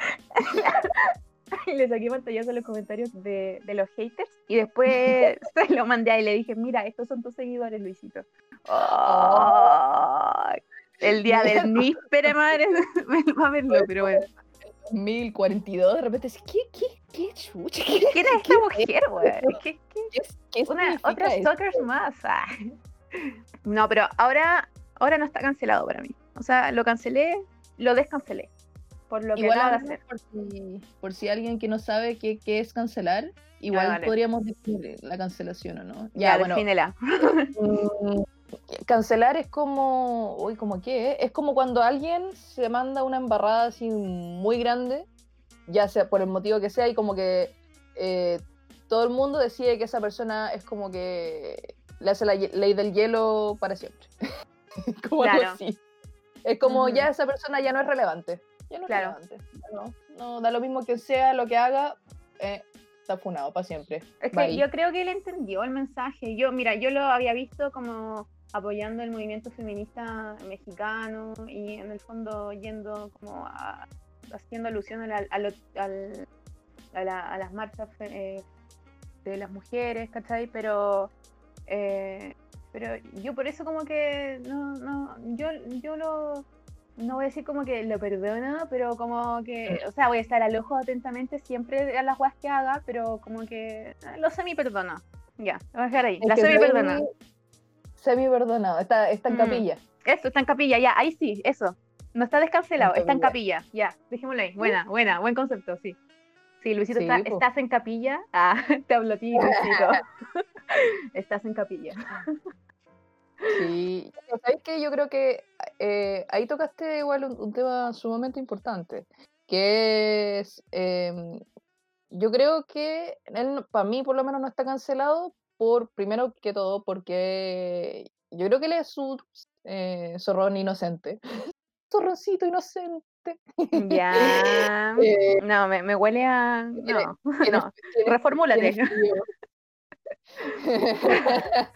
le saqué pantallazo a los comentarios de, de, los haters y después se lo mandé y le dije, mira, estos son tus seguidores, Luisito. el día del níspere, madre, va a verlo, pero bueno. 1042, de repente, ¿qué, qué, qué chucha? ¿Qué, ¿Quién es esta mujer, güey? ¿Qué, qué, qué Una, otra stalkers más. Ah. No, pero ahora, ahora no está cancelado para mí. O sea, lo cancelé, lo descancelé por lo que igual hacer. Por si, alguien que no sabe qué, qué es cancelar, igual podríamos decir la cancelación o no. Ya, bueno. Mm, cancelar es como, uy, ¿como qué? Es como cuando alguien se manda una embarrada así muy grande, ya sea por el motivo que sea, y como que eh, todo el mundo decide que esa persona es como que le hace la ley del hielo para siempre. como algo así. Es como ya esa persona ya no es relevante. Ya no claro. No, no, da lo mismo que sea lo que haga, eh, está funado para siempre. Es que yo creo que él entendió el mensaje. Yo, mira, yo lo había visto como apoyando el movimiento feminista mexicano y en el fondo yendo como haciendo alusión a, a, las marchas eh, de las mujeres, ¿cachai? Pero eh, pero yo por eso como que no, no, yo, yo lo no voy a decir como que lo perdono, pero como que, o sea, voy a estar al ojo atentamente siempre a las guas que haga, pero como que ah, lo semi perdono. Ya, lo voy a dejar ahí. la semi perdona. Semi perdonado, está, está en mm. capilla. Eso, está en capilla, ya, ahí sí, eso. No está descancelado, está en capilla. Ya, dejémoslo ahí. Buena, buena, buen concepto, sí. Sí, Luisito, estás en capilla. Ah, te hablo a ti, Luisito. estás en capilla. Sí, ¿sabes qué? Yo creo que eh, ahí tocaste igual un, tema sumamente importante, que es, em, yo creo que él, para mí por lo menos no está cancelado por, primero que todo, porque yo creo que él es un eh, zorrón inocente. Zorroncito inocente. Ya. Eh, no, me, me, huele a. No, no. Reformúlate.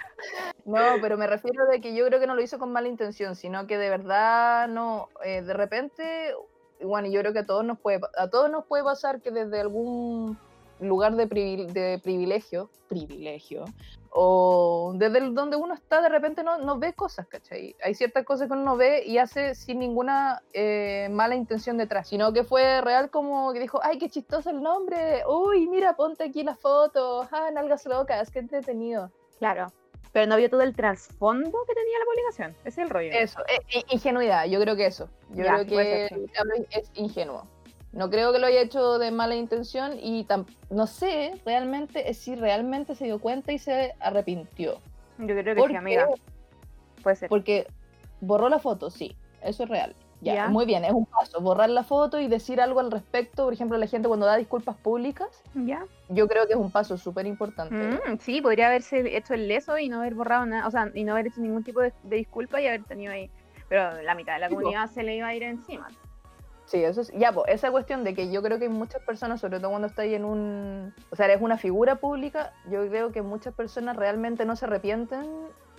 no, pero me refiero de que yo creo que no lo hizo con mala intención, sino que de verdad no, eh, de repente, bueno, yo creo que a todos nos puede, a todos nos puede pasar que desde algún lugar de, de privilegio, privilegio, o desde donde uno está de repente no, no, ve cosas, ¿cachai? Hay ciertas cosas que uno no ve y hace sin ninguna eh, mala intención detrás, sino que fue real como que dijo, ay, qué chistoso el nombre, uy, mira, ponte aquí la foto, ah, nalgas locas, qué entretenido. Claro, pero no vio todo el trasfondo que tenía la publicación, ese es el rollo. Eso, eh, ingenuidad, yo creo que eso, yo creo que es ingenuo. No creo que lo haya hecho de mala intención y no sé realmente si realmente se dio cuenta y se arrepintió. Yo creo que sí, amiga. Puede ser. Porque borró la foto, sí, eso es real. Ya, muy bien, es un paso. Borrar la foto y decir algo al respecto, por ejemplo, la gente cuando da disculpas públicas. Ya. Yo creo que es un paso súper importante. Mm, sí, podría haberse hecho el leso y no haber borrado nada, o sea, y no haber hecho ningún tipo de, disculpa y haber tenido ahí. Pero la mitad de la comunidad se le iba a ir encima. Sí, eso es, ya, pues, esa cuestión de que yo creo que hay muchas personas, sobre todo cuando estáis en un, o sea, eres una figura pública, yo creo que muchas personas realmente no se arrepienten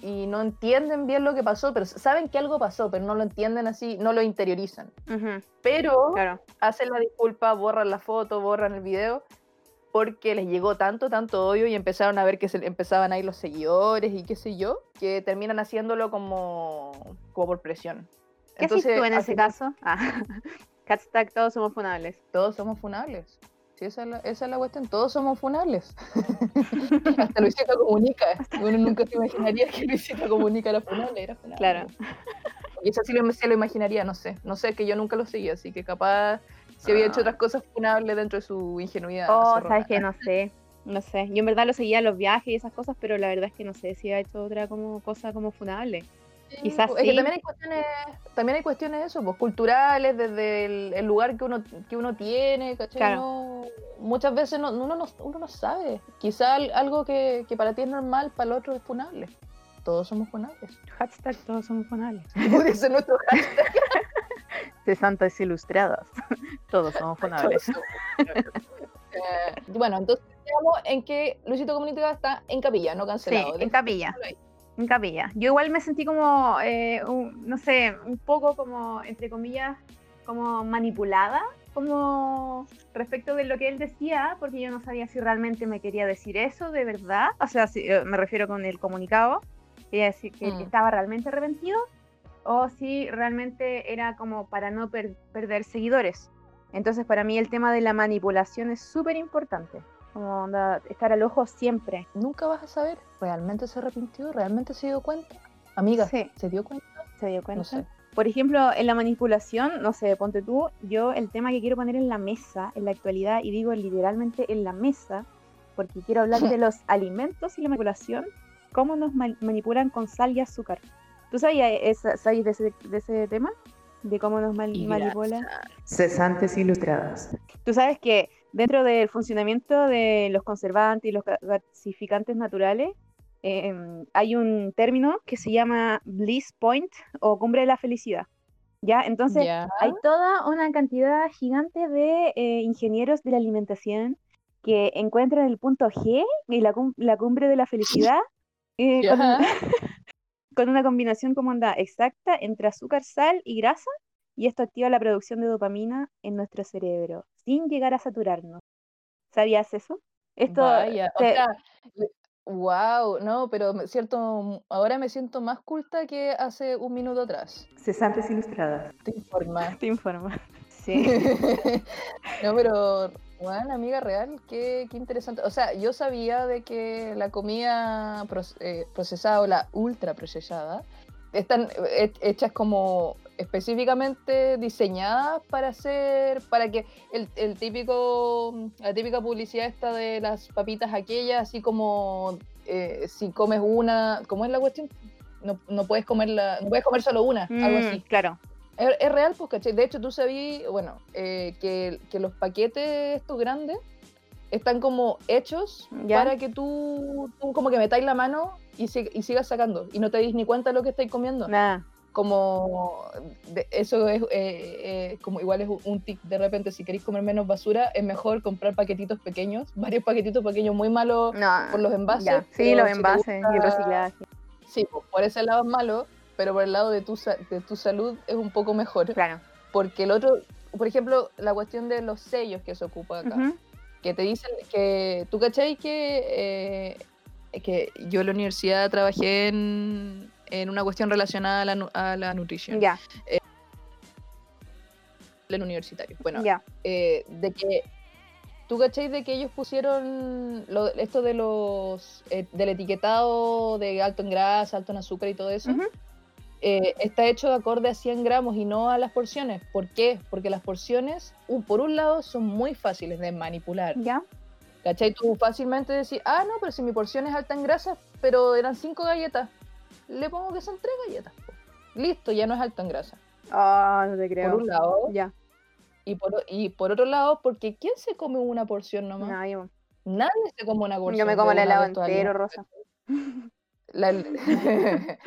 y no entienden bien lo que pasó, pero saben que algo pasó, pero no lo entienden así, no lo interiorizan. Pero hacen la disculpa, borran la foto, borran el video, porque les llegó tanto, tanto odio y empezaron a ver que se empezaban a ir los seguidores y qué sé yo, que terminan haciéndolo como, como por presión. ¿Qué Entonces, tú en ese caso? Ah. Hashtag todos somos funables. Todos somos funables. Sí, esa es la, esa es la cuestión. Todos somos funables. Hasta Luisito Comunica. Uno nunca se imaginaría que Luisito Comunica era funable. Era funable. Claro. Y eso sí lo, se lo imaginaría, no sé. No sé, que yo nunca lo seguí, así que capaz si había hecho ah. otras cosas funables dentro de su ingenuidad. Oh, sabes que no sé. No sé. Yo en verdad lo seguía los viajes y esas cosas, pero la verdad es que no sé si ha hecho otra como cosa como funable. Quizás es que también hay cuestiones, también hay cuestiones eso, pues, culturales, desde el, lugar que uno, que uno tiene, ¿cachai? muchas veces no, uno, no, uno no sabe. Quizá algo que, para ti es normal, para el otro es funable. Todos somos funables. Hashtag todos somos funables. Puede ser nuestro hashtag. Cesantes ilustradas. Todos somos funables. Eh, bueno, entonces en que Luisito Comunica está en capilla, no cancelado. Sí, en capilla en capilla. Yo igual me sentí como, eh, no sé, un poco como, entre comillas, como manipulada, como respecto de lo que él decía, porque yo no sabía si realmente me quería decir eso de verdad, o sea, si, eh, me refiero con el comunicado, quería decir que mm. estaba realmente arrepentido, o si realmente era como para no perder seguidores. Entonces para mí el tema de la manipulación es súper importante. Como estar al ojo siempre. Nunca vas a saber, ¿realmente se arrepintió? ¿Realmente se dio cuenta? Amiga, ¿se dio cuenta? Se dio cuenta. No sé. Por ejemplo, en la manipulación, no sé, ponte tú, yo el tema que quiero poner en la mesa, en la actualidad, y digo literalmente en la mesa, porque quiero hablar de los alimentos y la manipulación, cómo nos manipulan con sal y azúcar. ¿Tú sabías, de, ese, de ese tema? De cómo nos manipulan. Cesantes ilustradas. Tú sabes que Dentro del funcionamiento de los conservantes y los gasificantes naturales, em, hay un término que se llama bliss point o cumbre de la felicidad. ¿Ya? Entonces, hay toda una cantidad gigante de eh, ingenieros de la alimentación que encuentran el punto G y la, cumbre de la felicidad eh, con, una combinación como exacta entre azúcar, sal y grasa y esto activa la producción de dopamina en nuestro cerebro, sin llegar a saturarnos. ¿Sabías eso? Esto Vaya, o sea, wow, no, pero cierto, ahora me siento más culta que hace un minuto atrás. Cesantes ilustradas. Te informa. Te informa. Sí. no, pero, bueno, amiga real, qué, qué, interesante. O sea, yo sabía de que la comida eh, procesada o la ultra procesada están hechas como específicamente diseñadas para hacer, para que el, el, típico, la típica publicidad esta de las papitas aquellas, así como eh, si comes una, ¿cómo es la cuestión? No, no puedes comerla, no puedes comer solo una, algo así. Mm, Claro. Es, real, pues, ¿cachai? De hecho, tú sabías, bueno, eh, que, que, los paquetes estos grandes están como hechos ¿Ya? para que tú, tú como que metáis la mano y, si, y sigas sacando y no te dis ni cuenta de lo que estáis comiendo. Nada. Como de, eso es eh, eh, como igual es un tic de repente, si queréis comer menos basura, es mejor comprar paquetitos pequeños, varios paquetitos pequeños muy malos No. por los envases. Ya. Sí, los si envases y gusta- reciclaje. Sí, pues, por ese lado es malo, pero por el lado de tu, de tu salud es un poco mejor. Claro. Porque el otro, por ejemplo, la cuestión de los sellos que se ocupa acá, que te dicen que, ¿tú cachai que, eh, que yo en la universidad trabajé en, en una cuestión relacionada a la, a la nutrición, Ya, el universitario? Bueno, ya. eh, de que tú cachai de que ellos pusieron lo- esto de los eh, del etiquetado de alto en grasa, alto en azúcar y todo eso. Ujú. eh, está hecho de acorde a 100 gramos y no a las porciones. ¿Por qué? Porque las porciones, un- por un lado, son muy fáciles de manipular. Ya. ¿Cachai? Tú fácilmente decís, ah, no, pero si mi porción es alta en grasa, pero eran 5 galletas, le pongo que son 3 galletas. Listo, ya no es alto en grasa. Ah, no te creo. Por un lado. Ya. Y por, y por otro lado, porque ¿quién se come una porción nomás? Nadie. Nadie se come una porción. Yo me como el helado entero. Rosa. La-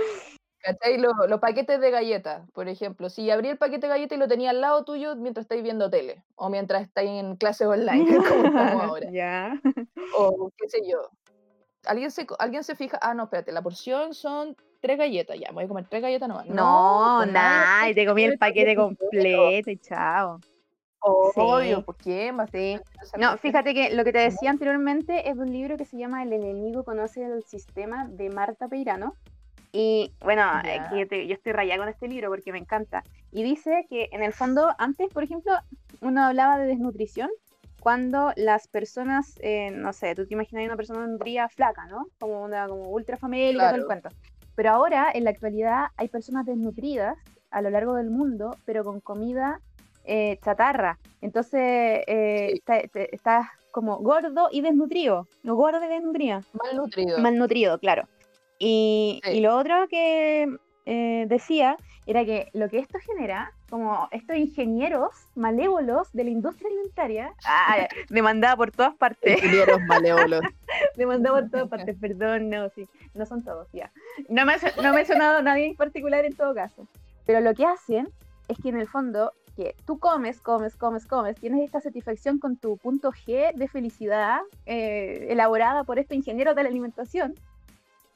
¿Cachai? Lo- Los paquetes de galletas, por ejemplo. Si abrí el paquete de galletas y lo tenía al lado tuyo mientras estáis viendo tele o mientras estáis en clases online, como estamos ahora. O qué sé yo. ¿Alguien se, alguien se fija, ah, no, espérate, la porción son tres galletas, ya, me voy a comer tres galletas nomás. No, pues nada. Y te comí el paquete completo. y chao. Obvio, Sí. va a Sí. No, fíjate que lo que te decía anteriormente es de un libro que se llama El enemigo conoce el sistema de Marta Peirano. Y bueno, que te- yo estoy rayada con este libro porque me encanta. Y dice que en el fondo, antes, por ejemplo, uno hablaba de desnutrición cuando las personas, eh, no sé, tú te imaginas una persona nutrida flaca, ¿no? Como una como ultra famélica, todo el Claro. cuento. Pero ahora, en la actualidad, hay personas desnutridas a lo largo del mundo, pero con comida eh, chatarra. Entonces, eh, Sí. está- estás como gordo y desnutrido. No gordo y desnutrido. Malnutrido. Malnutrido, claro. Y, Sí. y lo otro que eh, decía era que lo que esto genera, como estos ingenieros malévolos de la industria alimentaria, ah, demandada por todas partes, Ingenieros malévolos. demandada por todas partes, perdón, no, sí, no son todos, ya. No me, ha- no me he sonado a nadie en particular en todo caso. Pero lo que hacen es que en el fondo, que tú comes, comes, comes, comes, tienes esta satisfacción con tu punto G de felicidad eh, elaborada por estos ingenieros de la alimentación.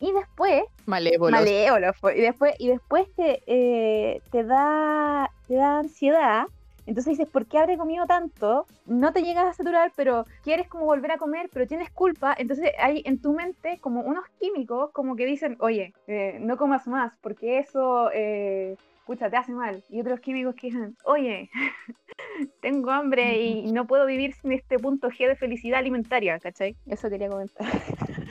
Y después Malévolos. malévolos, y después y después te, eh, te da te da ansiedad entonces dices ¿por qué habré comido tanto? no te llegas a saturar pero quieres como volver a comer pero tienes culpa entonces hay en tu mente como unos químicos como que dicen oye eh, no comas más porque eso eh, pucha te hace mal y otros químicos que dicen oye tengo hambre y no puedo vivir sin este punto G de felicidad alimentaria ¿cachai? eso quería comentar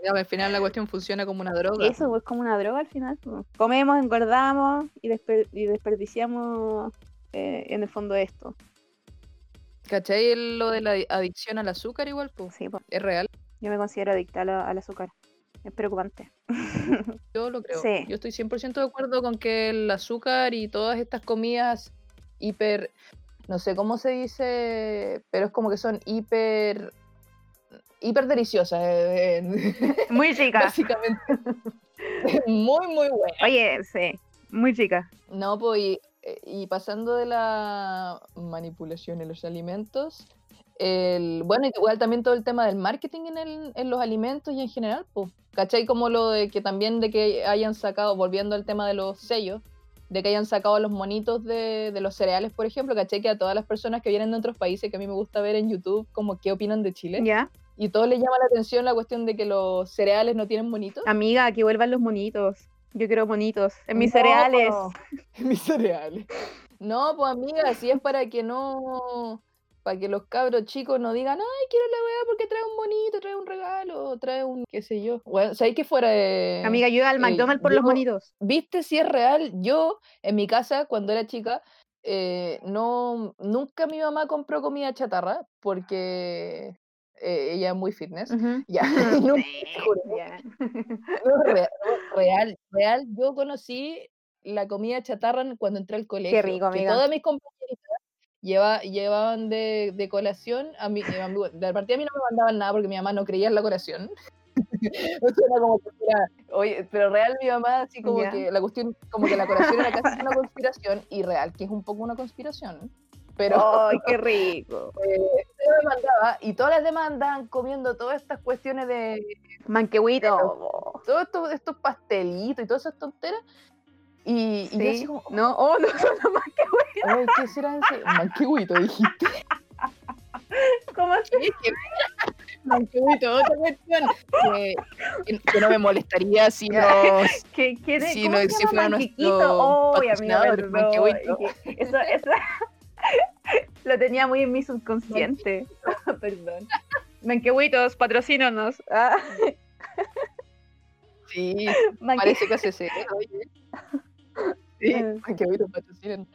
Digamos, al final la cuestión funciona como una droga. Eso pues como una droga al final. pues. Comemos, engordamos y, desper- y desperdiciamos eh, en el fondo esto. ¿Cachai? Lo de la adi- adicción al azúcar igual, pues. Sí, pues, Es real. yo me considero adicta al azúcar. Es preocupante. Yo lo creo. Sí. Yo estoy 100% de acuerdo con que el azúcar y todas estas comidas hiper, no sé cómo se dice, pero es como que son hiper, hiper deliciosas, eh, eh, Muy chica. básicamente. muy, muy buenas. Oye, sí, muy chica. No, pues, y, y pasando de la manipulación en los alimentos, el, bueno, igual también todo el tema del marketing en, el- en los alimentos y en general, pues, ¿cachai? Como lo de que también de que hayan sacado, volviendo al tema de los sellos, de que hayan sacado los monitos de, de los cereales, por ejemplo, ¿cachai? Que a todas las personas que vienen de otros países, que a mí me gusta ver en YouTube, como qué opinan de Chile, ¿Ya? Y todo les llama la atención la cuestión de que los cereales no tienen monitos. Amiga, que vuelvan los monitos. Yo quiero monitos. En mis No, cereales. En mis cereales. No, pues amiga, si es para que no. para que los cabros chicos no digan, ay, quiero la weá porque trae un bonito, trae un regalo, trae un qué sé yo. Bueno, ¿sabéis que fuera de. Amiga, yo iba al eh, McDonald's por yo- los bonitos. ¿Viste si es real? Yo, en mi casa, cuando era chica, eh, no, nunca mi mamá compró comida chatarra porque eh, ella es muy fitness. Ujú. Ya, nunca, Sí, te juro, ya. no, real, real, real, yo conocí la comida chatarra cuando entré al colegio. rico, que amiga. todas mis compañeritas lleva, llevaban de, de colación, a mí, a mí- de partida a mí no me mandaban nada porque mi mamá no creía en la colación. Era como que era, oye, pero real mi mamá así como Ya. que la cuestión, como que la colación era casi una conspiración y real, que es un poco una conspiración. Pero ¡Ay, qué rico! eh, ella me mandaba y todas las demás andaban comiendo todas estas cuestiones de Manquehuito. todos estos, pastelitos y todas esas tonteras. Y, y yo así Sí. como, No, oh, no, son manquehuitos. ay, ¿qué será ese? Manquehuito, dijiste. ¿Cómo así? Manquehuito, otra cuestión. Que, no me molestaría si nos. ¿Qué, qué Si ¿Cómo no- se si fuera nuestro. Manquehuito. Que Eso, eso lo tenía muy en mi subconsciente. Perdón. Manquehuitos, patrocínanos. Ah, Sí, manque- parece que hace serio, oye. Sí, Eh. Manquehuito patrocinan.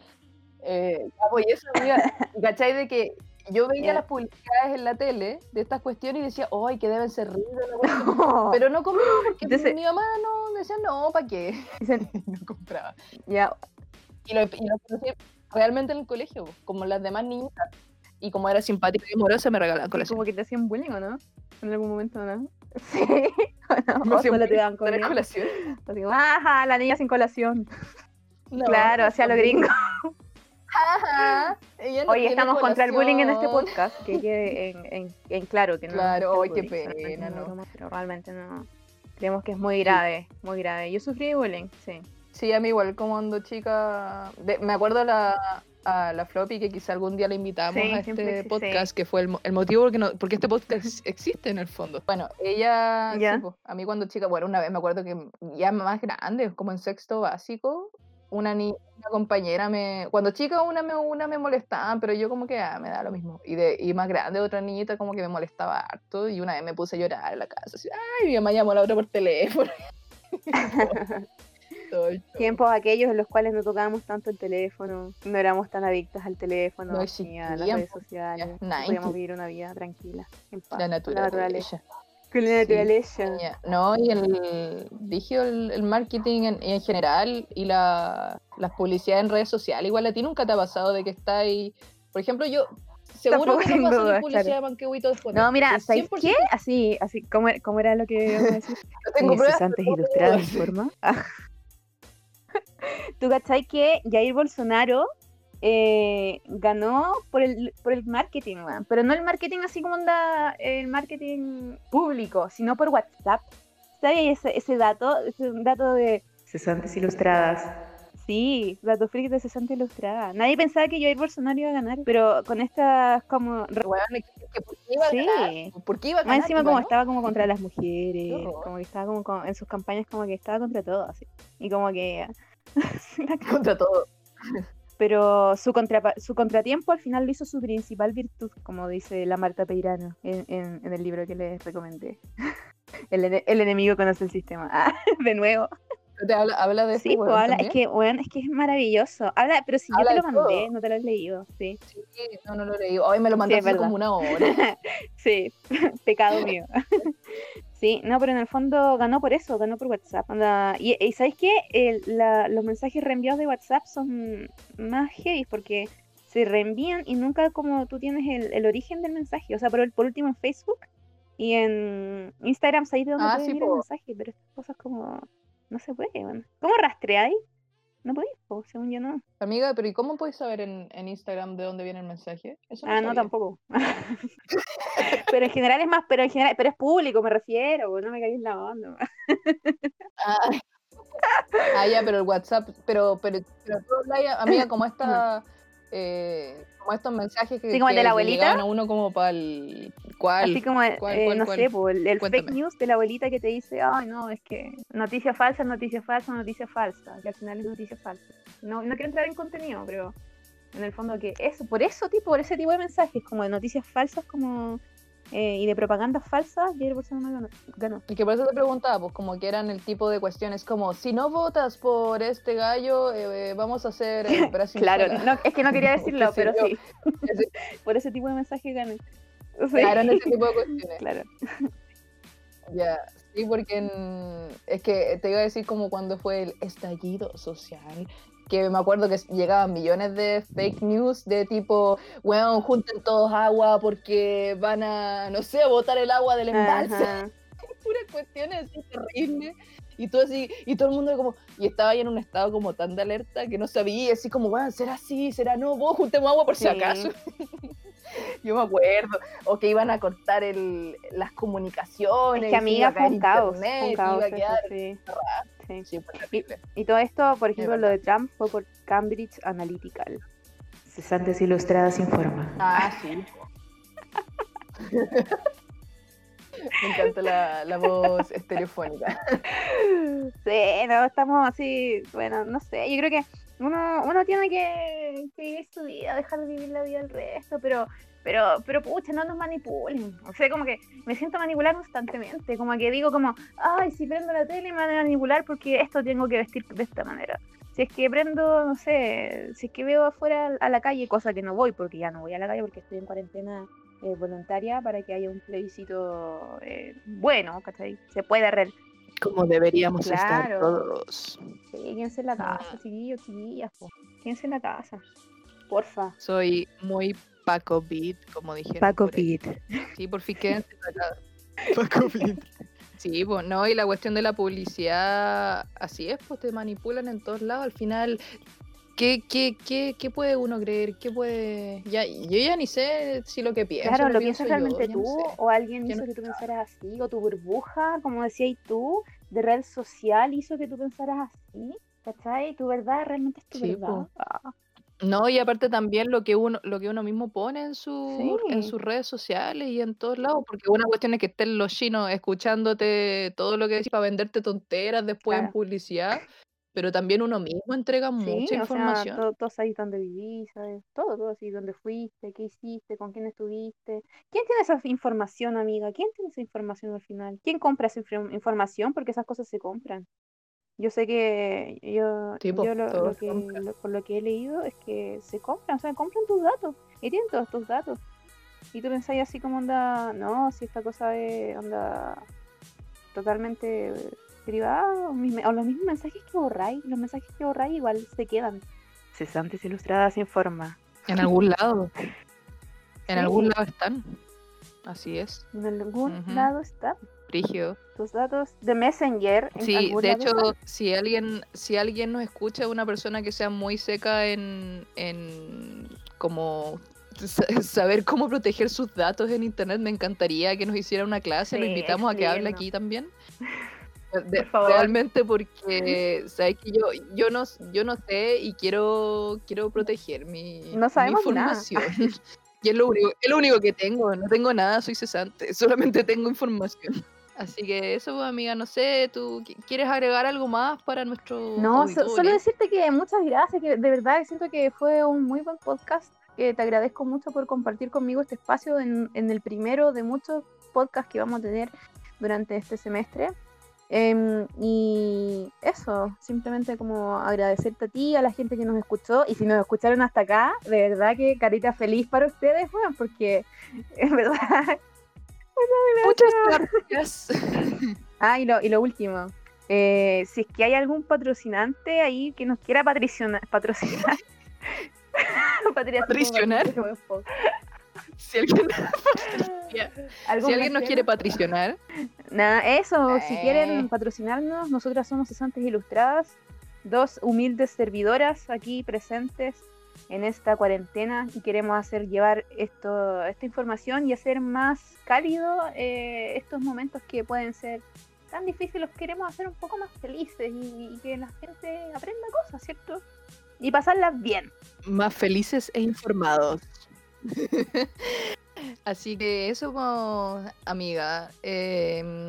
Eh, ya, pues, y eso, amiga, ¿cachai? De que yo veía Ya. las publicidades en la tele de estas cuestiones y decía, ¡ay, que deben ser cuestión". Pero no compraba porque Entonces- mi mamá no decía, no, ¿para qué? No compraba. ya, Y lo, y lo realmente en el colegio, como las demás niñitas. Y como era simpática y amorosa, me regalaban colección. como que te hacían bullying, ¿o no? En algún momento, ¿no? Sí. ¿o no? Me O hacían solo te tener comida. colación. Ajá, la niña sin colación. No, claro, hacia lo gringo. Ajá, no tiene estamos contra el bullying en este podcast, que quede en, en, en claro que no. Claro, ay, qué pena, no. Pero realmente no. Creemos que es muy grave, muy grave. Yo sufrí bullying, sí. Sí, a mí igual, como ando chica. de- me acuerdo a la, a la Floppy que quizá algún día la invitamos Sí, a este sí, podcast, que fue el, el motivo porque, no, porque este podcast existe en el fondo. Bueno, ella, sí, po, a mí cuando chica, bueno, una vez me acuerdo que ya más grande, como en sexto básico, una, ni, una compañera me. Cuando chica, una me, una me molestaba, pero yo como que ah, me da lo mismo. Y, de, y más grande, otra niñita como que me molestaba harto, y una vez me puse a llorar en la casa, así, ay, mi mamá llamó a la otra por teléfono. Tiempos aquellos en los cuales no tocábamos tanto el teléfono, no éramos tan adictas al teléfono, No ni a las redes sociales. ya, Podíamos 90. vivir una vida tranquila, en paz, La naturaleza. Con la naturaleza. No, y el, dije el, el marketing en, en general y la, las publicidades en redes sociales, igual a ti nunca te ha pasado de que está ahí, por ejemplo, yo seguro que no ni publicidad claro. de después. No, mira, ¿sabes qué? Así, así, ¿cómo, cómo era lo que íbamos a decir? Yo tengo pruebas, no ilustradas puedo informa. ¿Tú cachai que Jair Bolsonaro eh, ganó por el, por el marketing, weón? Pero no el marketing así como anda el marketing público, sino por WhatsApp. ¿Sabes ese, ese dato? Ese dato de cesantes ilustradas. Sí, dato freak de cesantes ilustradas. Nadie pensaba que Jair Bolsonaro iba a ganar, pero con estas como... Que- que ¿por qué iba a ganar? Sí. ¿Por qué iba a Más encima como ganó. estaba como contra las mujeres, como que estaba como con- en sus campañas como que estaba contra todo así. Y como que contra todo. pero su contra su contratiempo al final lo hizo su principal virtud, como dice la Marta Peirano en, en- en el libro que les recomendé. El, ene- el enemigo conoce el sistema. Ah, de nuevo. ¿Te habla, habla de Sí, eso, pues weón, habla, es que, weón, es que es maravilloso. Habla, pero si yo Habla te lo mandé, todo. no te lo has leído, sí. Sí, no, no lo leí. Hoy me lo Sí, mandaste verdad. como una hora. Sí, pecado mío. sí, no, pero en el fondo ganó por eso, ganó por WhatsApp. Onda, y, y ¿sabes qué? El- la- los mensajes reenviados de WhatsApp son más heavy porque se reenvían y nunca como tú tienes el, el origen del mensaje. O sea, por, el- por último en Facebook y en Instagram, ahí de dónde Ah, sí, el mensaje, pero estas cosas como no se puede, bueno. ¿Cómo rastreáis? No podéis, po, según yo no. Amiga, pero ¿y cómo puedes saber en, en Instagram de dónde viene el mensaje? Eso Ah, no, tampoco. pero en general es más, pero en general, pero es público, me refiero, po, no me caí en la onda. Ah, Ah, ya, pero el WhatsApp, pero, pero, pero amiga, como esta, eh, como estos mensajes que, Sí, como el de la abuelita. a uno como para el cuál. Así como, eh, ¿Cuál, cuál, no cuál? sé, el, el fake news de la abuelita que te dice, ay, no, es que noticia falsa, noticia falsa, noticia falsa, que al final es noticia falsa. No, no quiero entrar en contenido, pero En el fondo que eso, por eso tipo, por ese tipo de mensajes, como de noticias falsas, como eh, y de propaganda falsa, Jair Bolsonaro ganó, Y que por eso te preguntaba, pues como que eran el tipo de cuestiones como, si no votas por este gallo, eh, vamos a hacer Claro, es que no quería decirlo, pero sí. por ese tipo de mensaje gané. Claro, en ese tipo de cuestiones. Claro. Ya, sí, porque es que te iba a decir como cuando fue el estallido social, que me acuerdo que llegaban millones de fake news de tipo, weón, junten todos agua porque van a, no sé, botar el agua del embalse. Puras cuestiones así terribles. Y todo así, y todo el mundo como, y estaba ahí en un estado como tan de alerta que no sabía, así como, weón, ¿será así? ¿Será no? Vos juntemos agua por si acaso. Yo me acuerdo. O que iban a cortar el, las comunicaciones. Es que amiga fue un caos. y, todo esto, por ejemplo, lo de Trump fue por Cambridge Analytical. Cesantes Ilustradas informa. Ah, sí. Me encanta la, la, voz estereofónica. Sí, no, estamos así, bueno, no sé, yo creo que uno, uno tiene que, vivir su vida, dejar de vivir la vida del resto, pero, pero, pero pucha, no nos manipulen. O sea, como que me siento manipular constantemente, como que digo como, ay, si prendo la tele me van a manipular porque esto tengo que vestir de esta manera. Si es que prendo, no sé, si es que veo afuera a la calle, cosa que no voy, porque ya no voy a la calle porque estoy en cuarentena eh, voluntaria para que haya un plebiscito eh, bueno, ¿cachai? Se puede re como deberíamos estar todos. Sí, quédense en la casa, chiquillos, chiquillas, quédense en la casa. Porfa. Soy muy Paco Beat, como dijeron. Paco Beat. Sí, por fin quédense en la casa. Paco Beat. Sí, pues no, y la cuestión de la publicidad, así es, pues te manipulan en todos lados. Al final, ¿Qué, qué, qué, qué puede uno creer? ¿Qué puede...? Ya, yo ya ni sé si lo que pienso. Claro, ¿lo, piensas realmente tú? ¿O alguien hizo que tú pensaras así? ¿O tu burbuja, como decías tú, de red social hizo que tú pensaras así? ¿Cachai? ¿Tu verdad realmente es tu verdad? Ah. No, y aparte también lo que uno, lo que uno mismo pone en, su, en sus redes sociales y en todos lados, porque una cuestión es que estén los chinos escuchándote todo lo que decís para venderte tonteras después en publicidad, pero también uno mismo entrega mucha información. Sea, todo, ahí donde vivís, todo, todo así, dónde fuiste, qué hiciste, con quién estuviste. ¿Quién tiene esa información, amiga? ¿Quién tiene esa información al final? ¿Quién compra esa información? Porque esas cosas se compran. Yo sé que yo, yo lo, que, por lo que he leído es que se compran, o sea, compran tus datos y tienen todos tus datos. Y tú pensáis así como onda, no, si esta cosa es onda totalmente o los mismos mensajes que borráis, los mensajes que borráis igual se quedan. Cesantes Ilustradas informa. En algún lado. En algún lado están. Así es. En algún lado están. Frigio. Tus datos de Messenger. sí, de hecho, si alguien, si alguien nos escucha, una persona que sea muy seca en, en como saber cómo proteger sus datos en internet, me encantaría que nos hiciera una clase. Lo invitamos a que hable aquí también. realmente porque sabes que yo yo no yo no sé y quiero quiero proteger mi, no información. Y es lo único es lo único que tengo no tengo nada soy cesante solamente tengo información. Así que eso, amiga, no sé, ¿tú quieres agregar algo más para nuestro... No, solo decirte que muchas gracias, que de verdad siento que fue un muy buen podcast, que te agradezco mucho por compartir conmigo este espacio en, en el primero de muchos podcasts que vamos a tener durante este semestre. Em, y eso, simplemente como agradecerte a ti, a la gente que nos escuchó, y si nos escucharon hasta acá, de verdad que carita feliz para ustedes, bueno, porque es verdad. Muchas gracias. Ah, y lo, y lo último, eh, si es que hay algún patrocinante ahí que nos quiera patrocinar, patrocinar. patrocinar. Si alguien, si alguien nos quiere patrocinar. Nada, eso, si quieren eh. patrocinarnos, nosotras somos Cesantes Ilustradas, dos humildes servidoras aquí presentes en esta cuarentena y queremos hacer llevar esto, esta información y hacer más cálido eh, estos momentos que pueden ser tan difíciles, los queremos hacer un poco más felices y, y que la gente aprenda cosas, ¿cierto? Y pasarlas bien. Más felices e informados. Así que eso, amiga. Em,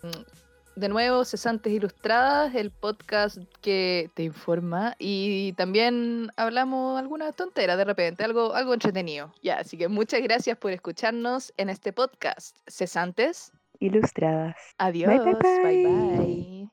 de nuevo, Cesantes Ilustradas, el podcast que te informa y también hablamos alguna tontera de repente, algo, algo entretenido. Ya, así que muchas gracias por escucharnos en este podcast. Cesantes Ilustradas. Adiós. bye. bye.